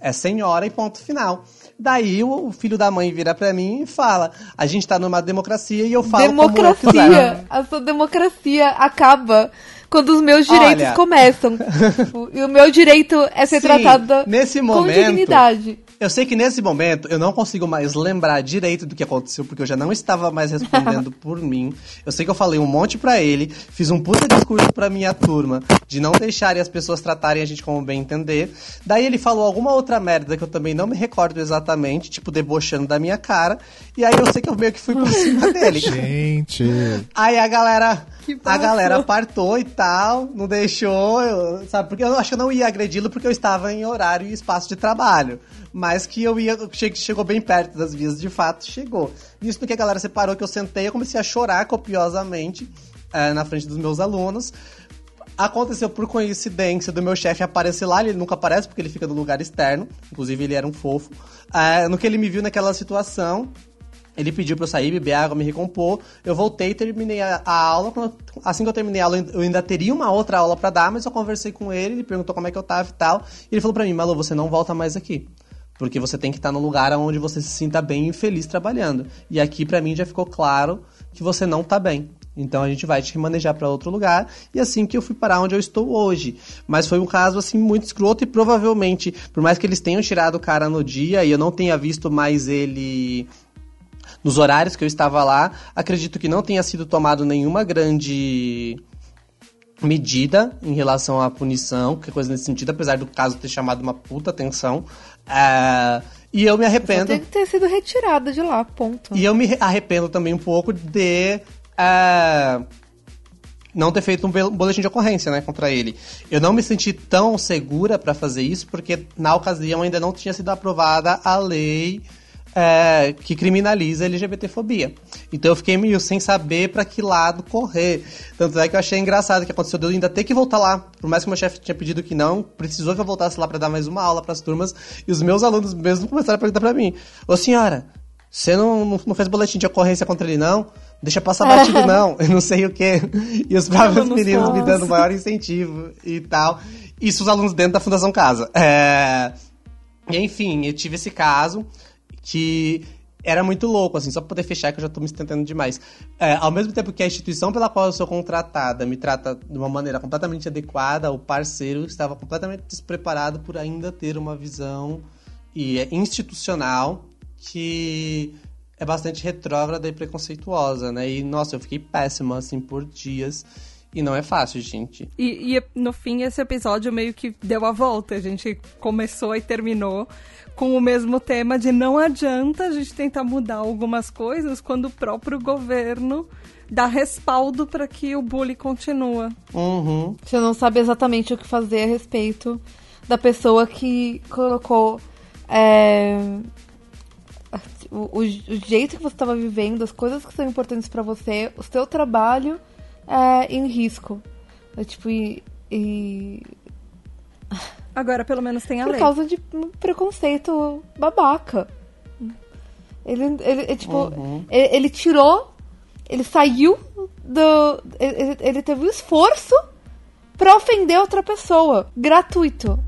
É senhora e ponto final. Daí o filho da mãe vira pra mim e fala: A gente tá numa democracia e eu falo democracia. como eu quiser. A sua democracia acaba quando os meus direitos Olha... começam. (laughs) e o meu direito é ser Sim, tratado nesse momento, com dignidade. Eu sei que nesse momento eu não consigo mais lembrar direito do que aconteceu, porque eu já não estava mais respondendo (laughs) por mim. Eu sei que eu falei um monte para ele, fiz um puta discurso pra minha turma de não deixarem as pessoas tratarem a gente como bem entender. Daí ele falou alguma outra merda que eu também não me recordo exatamente, tipo, debochando da minha cara. E aí eu sei que eu meio que fui por cima (laughs) dele. Gente. Aí a galera. A galera partou e tal, não deixou, eu, sabe? Porque eu acho que eu não ia agredi-lo porque eu estava em horário e espaço de trabalho mas que eu ia. Chegou bem perto das vias, de fato, chegou. Isso porque a galera separou que eu sentei, eu comecei a chorar copiosamente é, na frente dos meus alunos. Aconteceu por coincidência do meu chefe aparecer lá, ele nunca aparece porque ele fica no lugar externo, inclusive ele era um fofo. É, no que ele me viu naquela situação, ele pediu pra eu sair, beber água, me recompor. Eu voltei, terminei a, a aula. Assim que eu terminei a aula, eu ainda teria uma outra aula para dar, mas eu conversei com ele, ele perguntou como é que eu tava e tal. E ele falou pra mim, Malu, você não volta mais aqui. Porque você tem que estar num lugar onde você se sinta bem e feliz trabalhando. E aqui para mim já ficou claro que você não tá bem. Então a gente vai te remanejar para outro lugar e assim que eu fui parar onde eu estou hoje. Mas foi um caso assim muito escroto e provavelmente, por mais que eles tenham tirado o cara no dia e eu não tenha visto mais ele nos horários que eu estava lá, acredito que não tenha sido tomado nenhuma grande medida em relação à punição, qualquer coisa nesse sentido, apesar do caso ter chamado uma puta atenção. Uh, e eu me arrependo. Tem que ter sido retirada de lá, ponto. E eu me arrependo também um pouco de. Uh, não ter feito um boletim de ocorrência, né, contra ele. Eu não me senti tão segura para fazer isso porque na ocasião ainda não tinha sido aprovada a lei é, que criminaliza a LGBTfobia. Então eu fiquei meio sem saber para que lado correr. Tanto é que eu achei engraçado que aconteceu de eu ainda ter que voltar lá. Por mais que meu chefe tinha pedido que não, precisou que eu voltasse lá para dar mais uma aula para as turmas. E os meus alunos mesmo começaram a perguntar para mim: Ô senhora, você não, não, fez boletim de ocorrência contra ele, não? deixa passar (laughs) batido não, eu não sei o quê. E os próprios meninos me dando maior incentivo e tal. Isso os alunos dentro da Fundação Casa. É... Enfim, eu tive esse caso que era muito louco, assim, só pra poder fechar que eu já tô me estendendo demais. É, ao mesmo tempo que a instituição pela qual eu sou contratada me trata de uma maneira completamente adequada, o parceiro estava completamente despreparado por ainda ter uma visão e é institucional que é bastante retrógrada e preconceituosa, né? E, nossa, eu fiquei péssima, assim, por dias. E não é fácil, gente. E, e, no fim, esse episódio meio que deu a volta. A gente começou e terminou com o mesmo tema de não adianta a gente tentar mudar algumas coisas quando o próprio governo dá respaldo para que o bullying continua. Uhum. Você não sabe exatamente o que fazer a respeito da pessoa que colocou é, o, o, o, jeito que você estava vivendo, as coisas que são importantes para você, o seu trabalho é, em risco. É, tipo, e, e (laughs) Agora pelo menos tem a Por lei. Por causa de um preconceito babaca. Ele, ele, ele tipo, uhum. ele, ele, tirou, ele saiu do. Ele, ele teve o esforço pra ofender outra pessoa. Gratuito.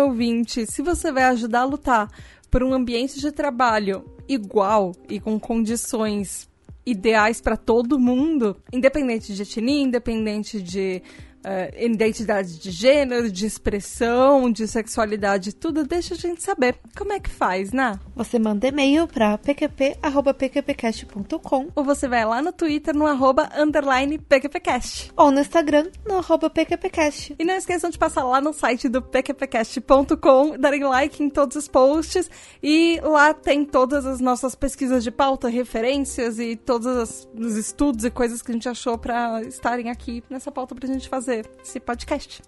Ouvinte, se você vai ajudar a lutar por um ambiente de trabalho igual e com condições ideais para todo mundo, independente de etnia, independente de uh, identidade de gênero, de expressão, de sexualidade, tudo, deixa a gente saber. Como é que faz, né? Você manda e-mail para pqp.pqpcast.com ou você vai lá no Twitter no arroba underline pqpcast. Ou no Instagram no arroba pqpcast. E não esqueçam de passar lá no site do pqpcast.com, darem like em todos os posts e lá tem todas as nossas pesquisas de pauta, referências e todos os estudos e coisas que a gente achou para estarem aqui nessa pauta pra gente fazer fazer esse podcast.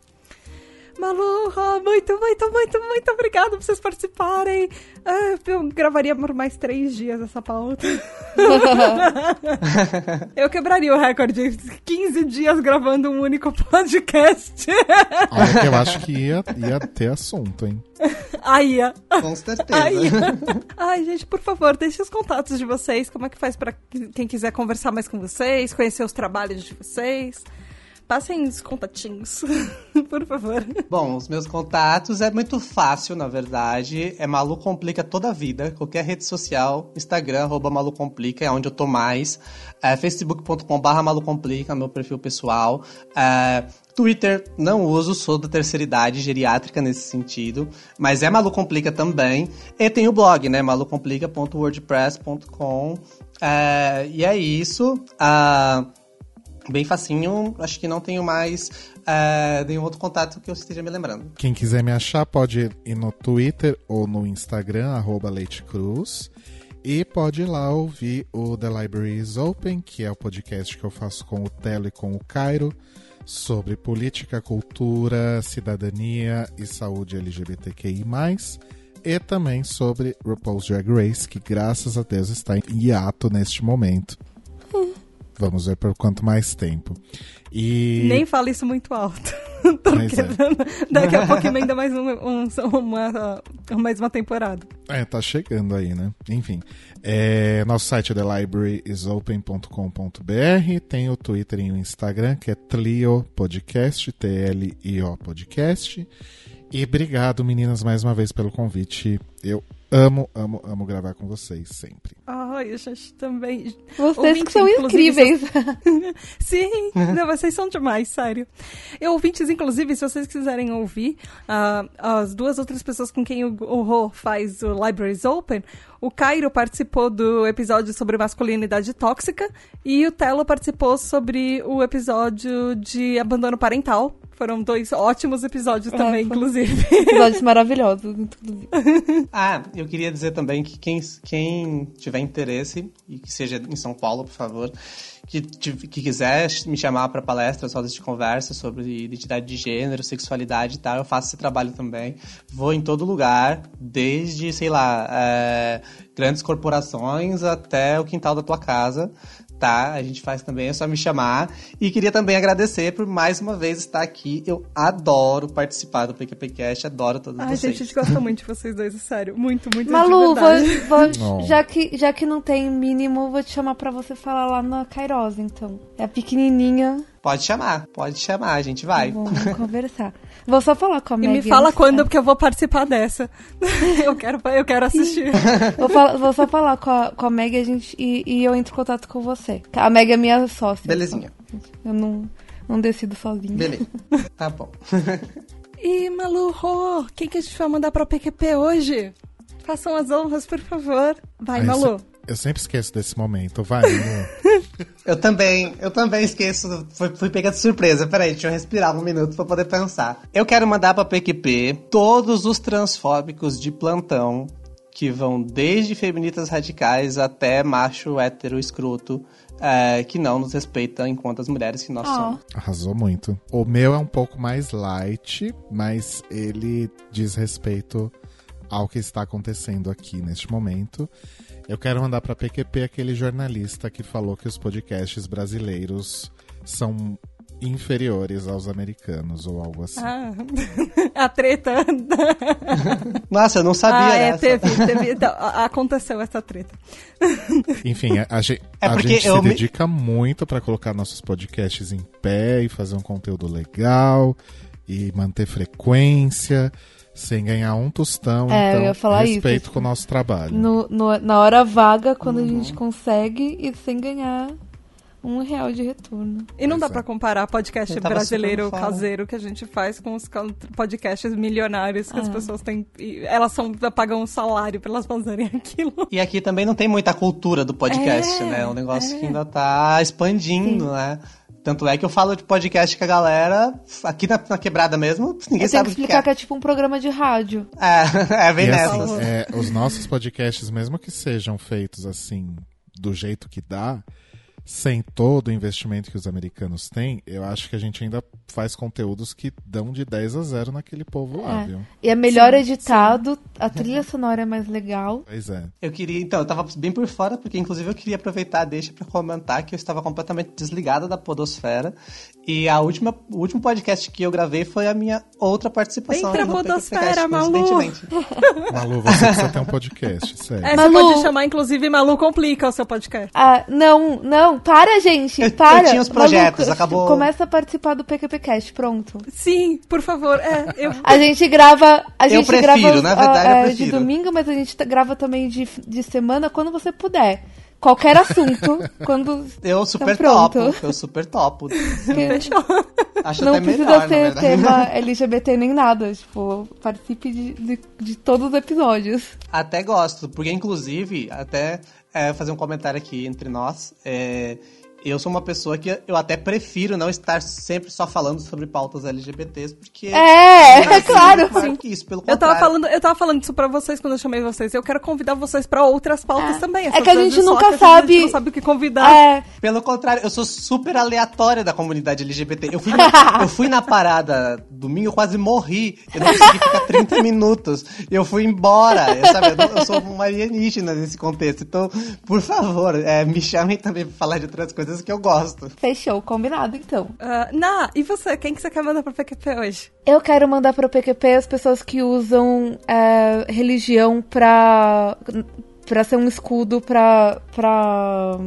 Malu, muito, muito, muito, muito obrigada por vocês participarem. Ah, eu gravaria por mais três dias essa pauta. (laughs) eu quebraria o recorde de 15 dias gravando um único podcast. Olha eu acho que ia, ia ter assunto, hein? Aí, Com certeza. Aí. Ai, gente, por favor, deixe os contatos de vocês. Como é que faz para quem quiser conversar mais com vocês, conhecer os trabalhos de vocês? Passem os contatinhos, (laughs) por favor. Bom, os meus contatos é muito fácil, na verdade. É Malu Complica toda a vida. Qualquer rede social, Instagram, arroba Malu Complica, é onde eu tô mais. É, facebook.com barra Malu Complica, meu perfil pessoal. É, Twitter não uso, sou da terceira idade geriátrica nesse sentido, mas é Malu Complica também. E tem o blog, né, malucomplica.wordpress.com. É, e é isso. Uh, bem facinho. Acho que não tenho mais uh, nenhum outro contato que eu esteja me lembrando. Quem quiser me achar pode ir no Twitter ou no Instagram, arroba Leite Cruz. E pode ir lá ouvir o The Library is Open, que é o podcast que eu faço com o Telo e com o Cairo, sobre política, cultura, cidadania e saúde LGBTQI+, e também sobre RuPaul's Drag Race, que graças a Deus está em hiato neste momento. Vamos ver por quanto mais tempo. E... Nem fala isso muito alto. (laughs) Porque é. daqui a pouco emenda mais um, um, uma, mais uma temporada. É, tá chegando aí, né? Enfim. É, nosso site é thelibrariesopen.com.br. Tem o Twitter e o Instagram, que é Tlio Podcast, T-L-I-O Podcast. E obrigado, meninas, mais uma vez pelo convite. Eu amo, amo, amo gravar com vocês sempre. Ai, a gente também. Vocês ouvintes, que são incríveis. (laughs) Sim, (laughs) não, vocês são demais, sério. E ouvintes, inclusive, se vocês quiserem ouvir uh, as duas outras pessoas com quem o, o Rô faz o Libraries Open, o Cairo participou do episódio sobre masculinidade tóxica e o Telo participou sobre o episódio de abandono parental foram dois ótimos episódios também, foi. inclusive. (laughs) Episódios maravilhosos, inclusive. (laughs) Ah, eu queria dizer também que quem, quem tiver interesse, e que seja em São Paulo, por favor, que, que quiser me chamar para palestras, rodas de conversa sobre identidade de gênero, sexualidade e tal, eu faço esse trabalho também. Vou em todo lugar, desde, sei lá, é, grandes corporações até o quintal da tua casa tá? A gente faz também, é só me chamar. E queria também agradecer por mais uma vez estar aqui. Eu adoro participar do PQPcast, adoro todos Ai, vocês. gente, a gente gosta muito de vocês dois, é sério. Muito, muito Malu, de vou, vou- (laughs) já, que, já que não tem mínimo, vou te chamar pra você falar lá na Kairos, então. É a pequenininha. Pode chamar, pode chamar, a gente vai. Vamos (laughs) conversar. Vou só falar com a E Meg. me fala antes, quando, tá? porque eu vou participar dessa. (laughs) eu, quero, eu quero assistir. (laughs) Vou, falar- vou só falar com a, com a Meg a gente, e, e eu entro em contato com você. A Meg é minha sócia. Belezinha. Eu não, não decido sozinha. Beleza. (laughs) Tá bom. E Malu, Rô, quem que a gente vai mandar pra PQP hoje? Façam as honras, por favor. Vai, Aí Malu. cê- Eu sempre esqueço desse momento. Vai. (laughs) Eu também, eu também esqueço, fui, fui pega de surpresa. Peraí, deixa eu respirar um minuto pra poder pensar. Eu quero mandar pra PQP todos os transfóbicos de plantão que vão desde feministas radicais até macho hétero escroto é, que não nos respeitam enquanto as mulheres que nós Ó. somos. Arrasou muito. O meu é um pouco mais light, mas ele diz respeito ao que está acontecendo aqui neste momento. Eu quero mandar para PQP aquele jornalista que falou que os podcasts brasileiros são inferiores aos americanos ou algo assim. Ah, (laughs) a treta. (laughs) Nossa, eu não sabia ah, é, teve, teve. então, a- aconteceu essa treta. (laughs) Enfim, a, a É a gente se me- dedica muito para colocar nossos podcasts em pé e fazer um conteúdo legal e manter frequência sem ganhar um tostão. É, eu então, ia falar isso, respeito assim. com o nosso trabalho. No, no- na hora vaga, quando Uhum. a gente consegue e sem ganhar um real de retorno. E não dá é. pra comparar podcast Eu brasileiro caseiro que a gente faz com os ca- podcasts milionários que as Ah. pessoas têm. e Elas são, pagam um salário pra elas fazerem (laughs) aquilo. E aqui também não tem muita cultura do podcast, É, né? É um negócio é. que ainda tá expandindo, né? Tanto é que eu falo de podcast com a galera, aqui na, na quebrada mesmo, ninguém Eu sabe que o que explicar é. que é tipo um programa de rádio. É, (laughs) é bem E nessas. assim, é, os nossos podcasts, mesmo que sejam feitos assim, do jeito que dá, sem todo o investimento que os americanos têm, eu acho que a gente ainda faz conteúdos que dão de 10 a 0 naquele povo lá, É. viu? E é melhor editado, a trilha sonora é mais legal. Pois é. Eu queria, então, eu tava bem por fora, porque inclusive eu queria aproveitar deixa pra comentar que eu estava completamente desligada da podosfera. E a última, o último podcast que eu gravei foi a minha outra participação. Vem pra no podosfera, Malu! (laughs) Malu, você precisa ter um podcast, (laughs) sério. É, Malu- você pode chamar, inclusive, Malu Complica o seu podcast. Ah, não, não, para, gente, Eu- eu para. tinha os projetos, Maluco, acabou. Começa a participar do PQPcast, pronto. Sim, por favor. É, eu. (laughs) A gente grava. A gente prefiro, grava na verdade, eu é, de prefiro. domingo, mas a gente grava também de, de semana quando você puder. Qualquer assunto, quando. (laughs) Eu super Então, pronto. topo, eu super topo. (laughs) Fechou. Acho Não até precisa melhor, verdade. tema (laughs) LGBT nem nada. Tipo, participe de, de, de todos os episódios. Até gosto, porque inclusive, até é, fazer um comentário aqui entre nós, é, eu sou uma pessoa que eu até prefiro não estar sempre só falando sobre pautas LGBTs, porque... É, é claro. Sim. Isso, pelo Eu tava, contrário. falando, eu tava falando isso pra vocês quando eu chamei vocês. Eu quero convidar vocês pra outras pautas É. também. É que a gente nunca vezes A sabe- gente não sabe o que convidar. É, Pelo contrário, eu sou super aleatória da comunidade LGBT. Eu fui, na, (laughs) eu fui na parada domingo, eu quase morri. Eu não consegui ficar 30 (laughs) minutos. Eu fui embora. Eu, sabe, eu, eu sou uma alienígena nesse contexto. Então, por favor, é, me chamem também pra falar de outras coisas que eu gosto. fechou, combinado então. Ah, Ná, e você? Quem que você quer mandar pra PQP hoje? Eu quero mandar para o PQP as pessoas que usam é, religião pra, pra ser um escudo pra, pra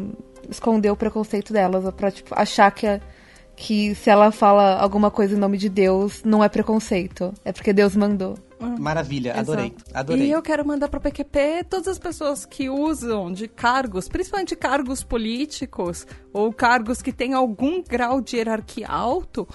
esconder o preconceito delas. Pra tipo, achar que, é- que se ela fala alguma coisa em nome de Deus, não é preconceito. É porque Deus mandou. Maravilha, adorei. Exato. Adorei. E eu quero mandar para o PQP todas as pessoas que usam de cargos, principalmente cargos políticos ou cargos que têm algum grau de hierarquia alto,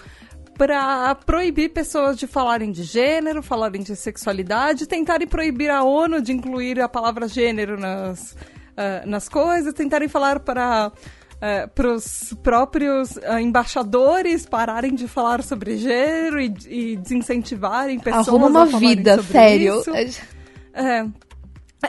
para proibir pessoas de falarem de gênero, falarem de sexualidade, tentarem proibir a ONU de incluir a palavra gênero nas, ah, nas coisas, tentarem falar para é, para os próprios é, embaixadores pararem de falar sobre gênero e, e desincentivarem pessoas Arruma uma a falarem vida, sobre sério. isso. É.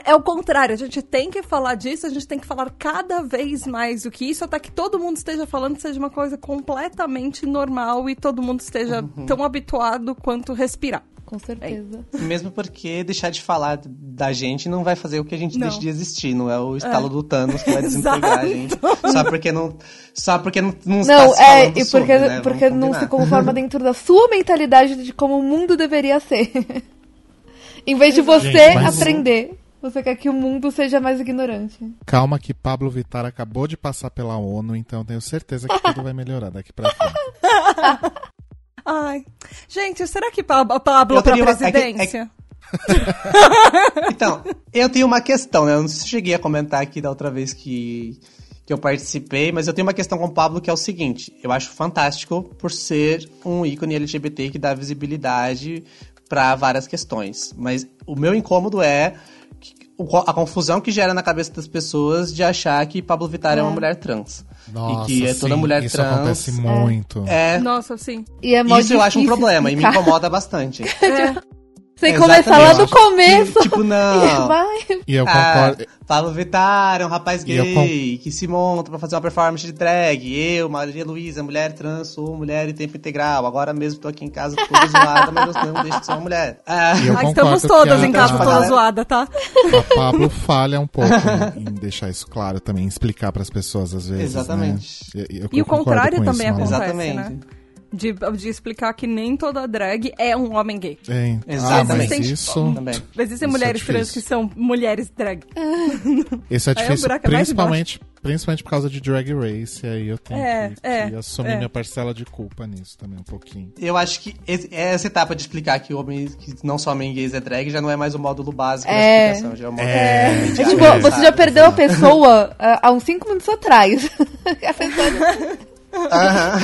É o contrário, a gente tem que falar disso, a gente tem que falar cada vez mais do que isso, até que todo mundo esteja falando seja uma coisa completamente normal e todo mundo esteja tão habituado quanto respirar. Com certeza. Mesmo porque deixar de falar da gente não vai fazer o que a gente Não. deixe de existir. Não é o estalo do Thanos que vai desempregar a gente. Só porque não, só porque não, não, está Não, se é, e sobre, porque, né? Vamos porque não se conforma dentro da sua mentalidade de como o mundo deveria ser. (laughs) em vez de você Gente, mas- aprender, você quer que o mundo seja mais ignorante. Calma que Pablo Vittar acabou de passar pela ONU, então tenho certeza que tudo vai melhorar daqui pra frente. (laughs) Ai. Gente, será que Pa- Pablo Eu pra teria uma- é que- é que- presidência? (laughs) (laughs) Então, eu tenho uma questão, né? Eu não sei se cheguei a comentar aqui da outra vez que, que eu participei, mas eu tenho uma questão com o Pablo que é o seguinte: eu acho fantástico por ser um ícone LGBT que dá visibilidade para várias questões. Mas o meu incômodo é a confusão que gera na cabeça das pessoas de achar que Pablo Vittar é uma mulher trans. Nossa, e que é toda sim, mulher isso trans. acontece muito. É, Nossa, sim. E é isso eu acho um problema e me incomoda bastante. (laughs) É. Sem começar lá do começo. Que, tipo, não. (laughs) Vai. E eu Ah, concordo. Pablo Vittar é um rapaz gay que se monta pra fazer uma performance de drag. Eu, Maria Luísa, mulher trans, sou mulher em tempo integral. Agora mesmo tô aqui em casa toda zoada, mas eu não deixo de ser uma mulher. Ah, Ah, estamos todas que a- em casa toda galera- zoada, tá? A Pablo falha um pouco em, em deixar isso claro também, em explicar pras pessoas às vezes. Exatamente. Né? Eu- eu E o contrário com também isso, acontece, Exatamente. né? De, de explicar que nem toda drag é um homem gay. É, Exatamente. Ah, mas isso, também. Existem Isso é mulheres trans difícil. que são mulheres drag. (laughs) isso é o difícil, é principalmente, principalmente por causa de Drag Race. E aí eu tenho É, que, é, que assumir é. minha parcela de culpa nisso também, um pouquinho. Eu acho que esse- essa etapa de explicar que homem, que não só homem gays é drag, já não é mais o módulo básico da É. explicação. Já é o módulo É. É tipo, É, você já perdeu a pessoa (laughs) ah, há uns 5 minutos atrás. (laughs) A pessoa-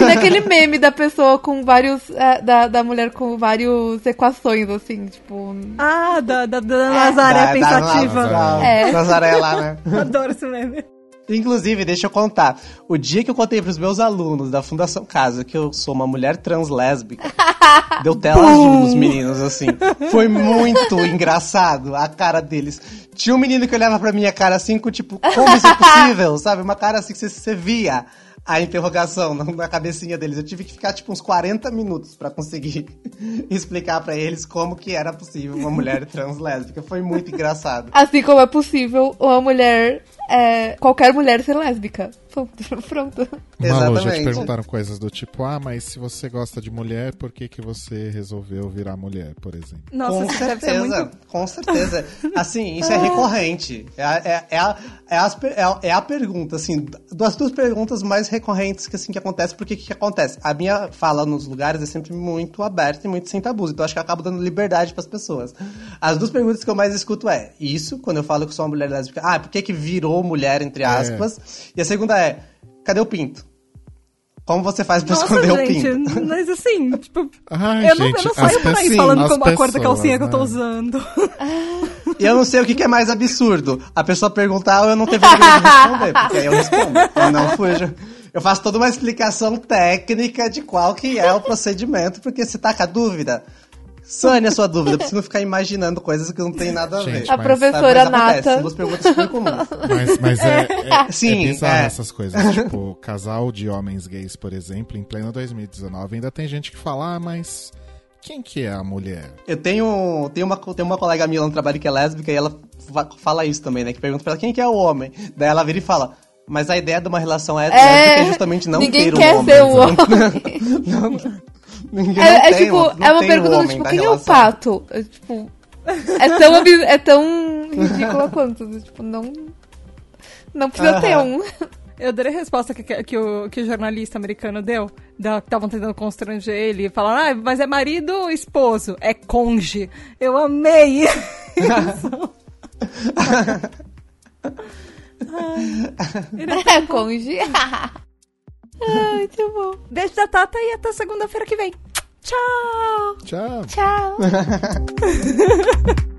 Naquele meme da pessoa com vários. ah, da, da mulher com várias equações, assim, tipo. Ah, da, da, da Nazaré Da- da- pensativa. da- É. Nazaré lá, né? (laughs) Adoro esse meme. Inclusive, deixa eu contar. O dia que eu contei pros meus alunos da Fundação Casa que eu sou uma mulher trans lésbica, (laughs) deu tela azul nos meninos, assim. Foi muito (laughs) engraçado a cara deles. Tinha um menino que olhava pra minha cara assim, com tipo, como isso é possível? Sabe? Uma cara assim que você, você via a interrogação na- cabecinha deles. Eu tive que ficar tipo uns 40 minutos pra conseguir (laughs) explicar pra eles como que era possível uma mulher (laughs) trans lésbica. Foi muito engraçado. Assim como é possível uma mulher. É, qualquer mulher ser lésbica. Pronto. (laughs) Pronto. Malu, já te Exatamente. perguntaram coisas do tipo, ah, mas se você gosta de mulher, por que, que você resolveu virar mulher, por exemplo? Nossa, com isso deve ser certeza, muito. com certeza. Assim, isso é recorrente. É, a- é, é, a, é, as é a- é a pergunta, assim, das duas perguntas mais recorrentes que, assim, que acontece. Porque que, que acontece? A minha fala nos lugares é sempre muito aberta e muito sem tabus. Então, acho que eu acabo dando liberdade pras pessoas. As duas perguntas que eu mais escuto é, isso, quando eu falo que sou uma mulher lésbica, ah, por que que virou mulher, entre aspas? E a segunda é, cadê o pinto? Como você faz pra Nossa, esconder o gente, pinto? (laughs) mas assim, tipo, Ai, eu, não, gente, eu não saio por aí falando como a cor da calcinha que eu tô né? usando. E eu não sei o que, que é mais absurdo. A pessoa perguntar ou eu não ter vergonha de (laughs) responder. Porque aí eu respondo. Eu não fujo. Eu faço toda uma explicação técnica de qual que é o procedimento, porque se tá com a dúvida, sane a sua dúvida, pra você não ficar imaginando coisas que não tem nada a ver. Gente, A mas- professora Sabe? Mas Nata. Duas perguntas super comuns. Mas, mas é, é, Sim, é bizarro é. essas coisas. Tipo, casal de homens gays, por exemplo, em pleno 2019, ainda tem gente que fala, ah, mas quem que é a mulher? Eu tenho, tenho, uma, tenho uma colega minha lá no trabalho que é lésbica e ela fa- fala isso também, né? Que pergunta pra ela quem que é o homem. Daí ela vira e fala. Mas a ideia de uma relação hétero lésbica é justamente não ninguém ter um quer homem. ser o (laughs) homem. Não- ninguém É, não é tem tipo, não é uma tem um pergunta tipo, quem é o relação. pato? É, tipo, é tão, (laughs) é tão ridícula quanto. Tipo, não. Não precisa ter Aham. um. (laughs) Eu adorei a resposta que, que, que o, que o jornalista americano deu. Da- que Estavam tentando constranger ele. Falaram, ah, mas é marido ou esposo? É conge. Eu amei. (laughs) É conge. Ai, muito bom. Beijo da Tata e até segunda-feira que vem. Tchau! Tchau. Tchau. (laughs)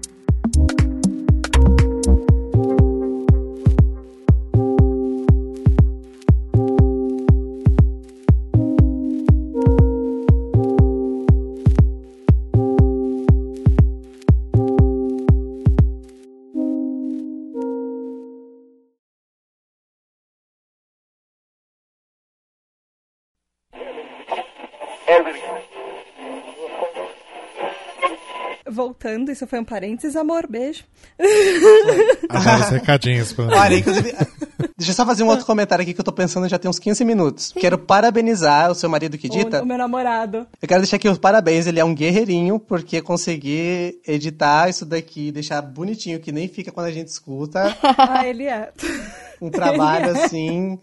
Voltando, isso foi um parênteses, amor, beijo. Agora os recadinhos. (laughs) Olha, inclusive, deixa eu só fazer um outro comentário aqui que eu tô pensando já tem uns 15 minutos. Quero parabenizar o seu marido que dita. O, o meu namorado. Eu quero deixar aqui os parabéns, ele é um guerreirinho, porque conseguir editar isso daqui, deixar bonitinho, que nem fica quando a gente escuta. (laughs) ah, ele é. Um trabalho é. assim.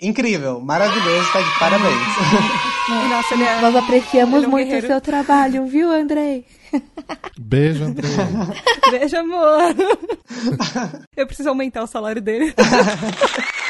Incrível, maravilhoso, tá de parabéns. (laughs) Nossa, ele é, Nós apreciamos ele é um muito o seu trabalho, viu, Andrei? Beijo, André. (laughs) Beijo, amor. (laughs) Eu preciso aumentar o salário dele. (laughs)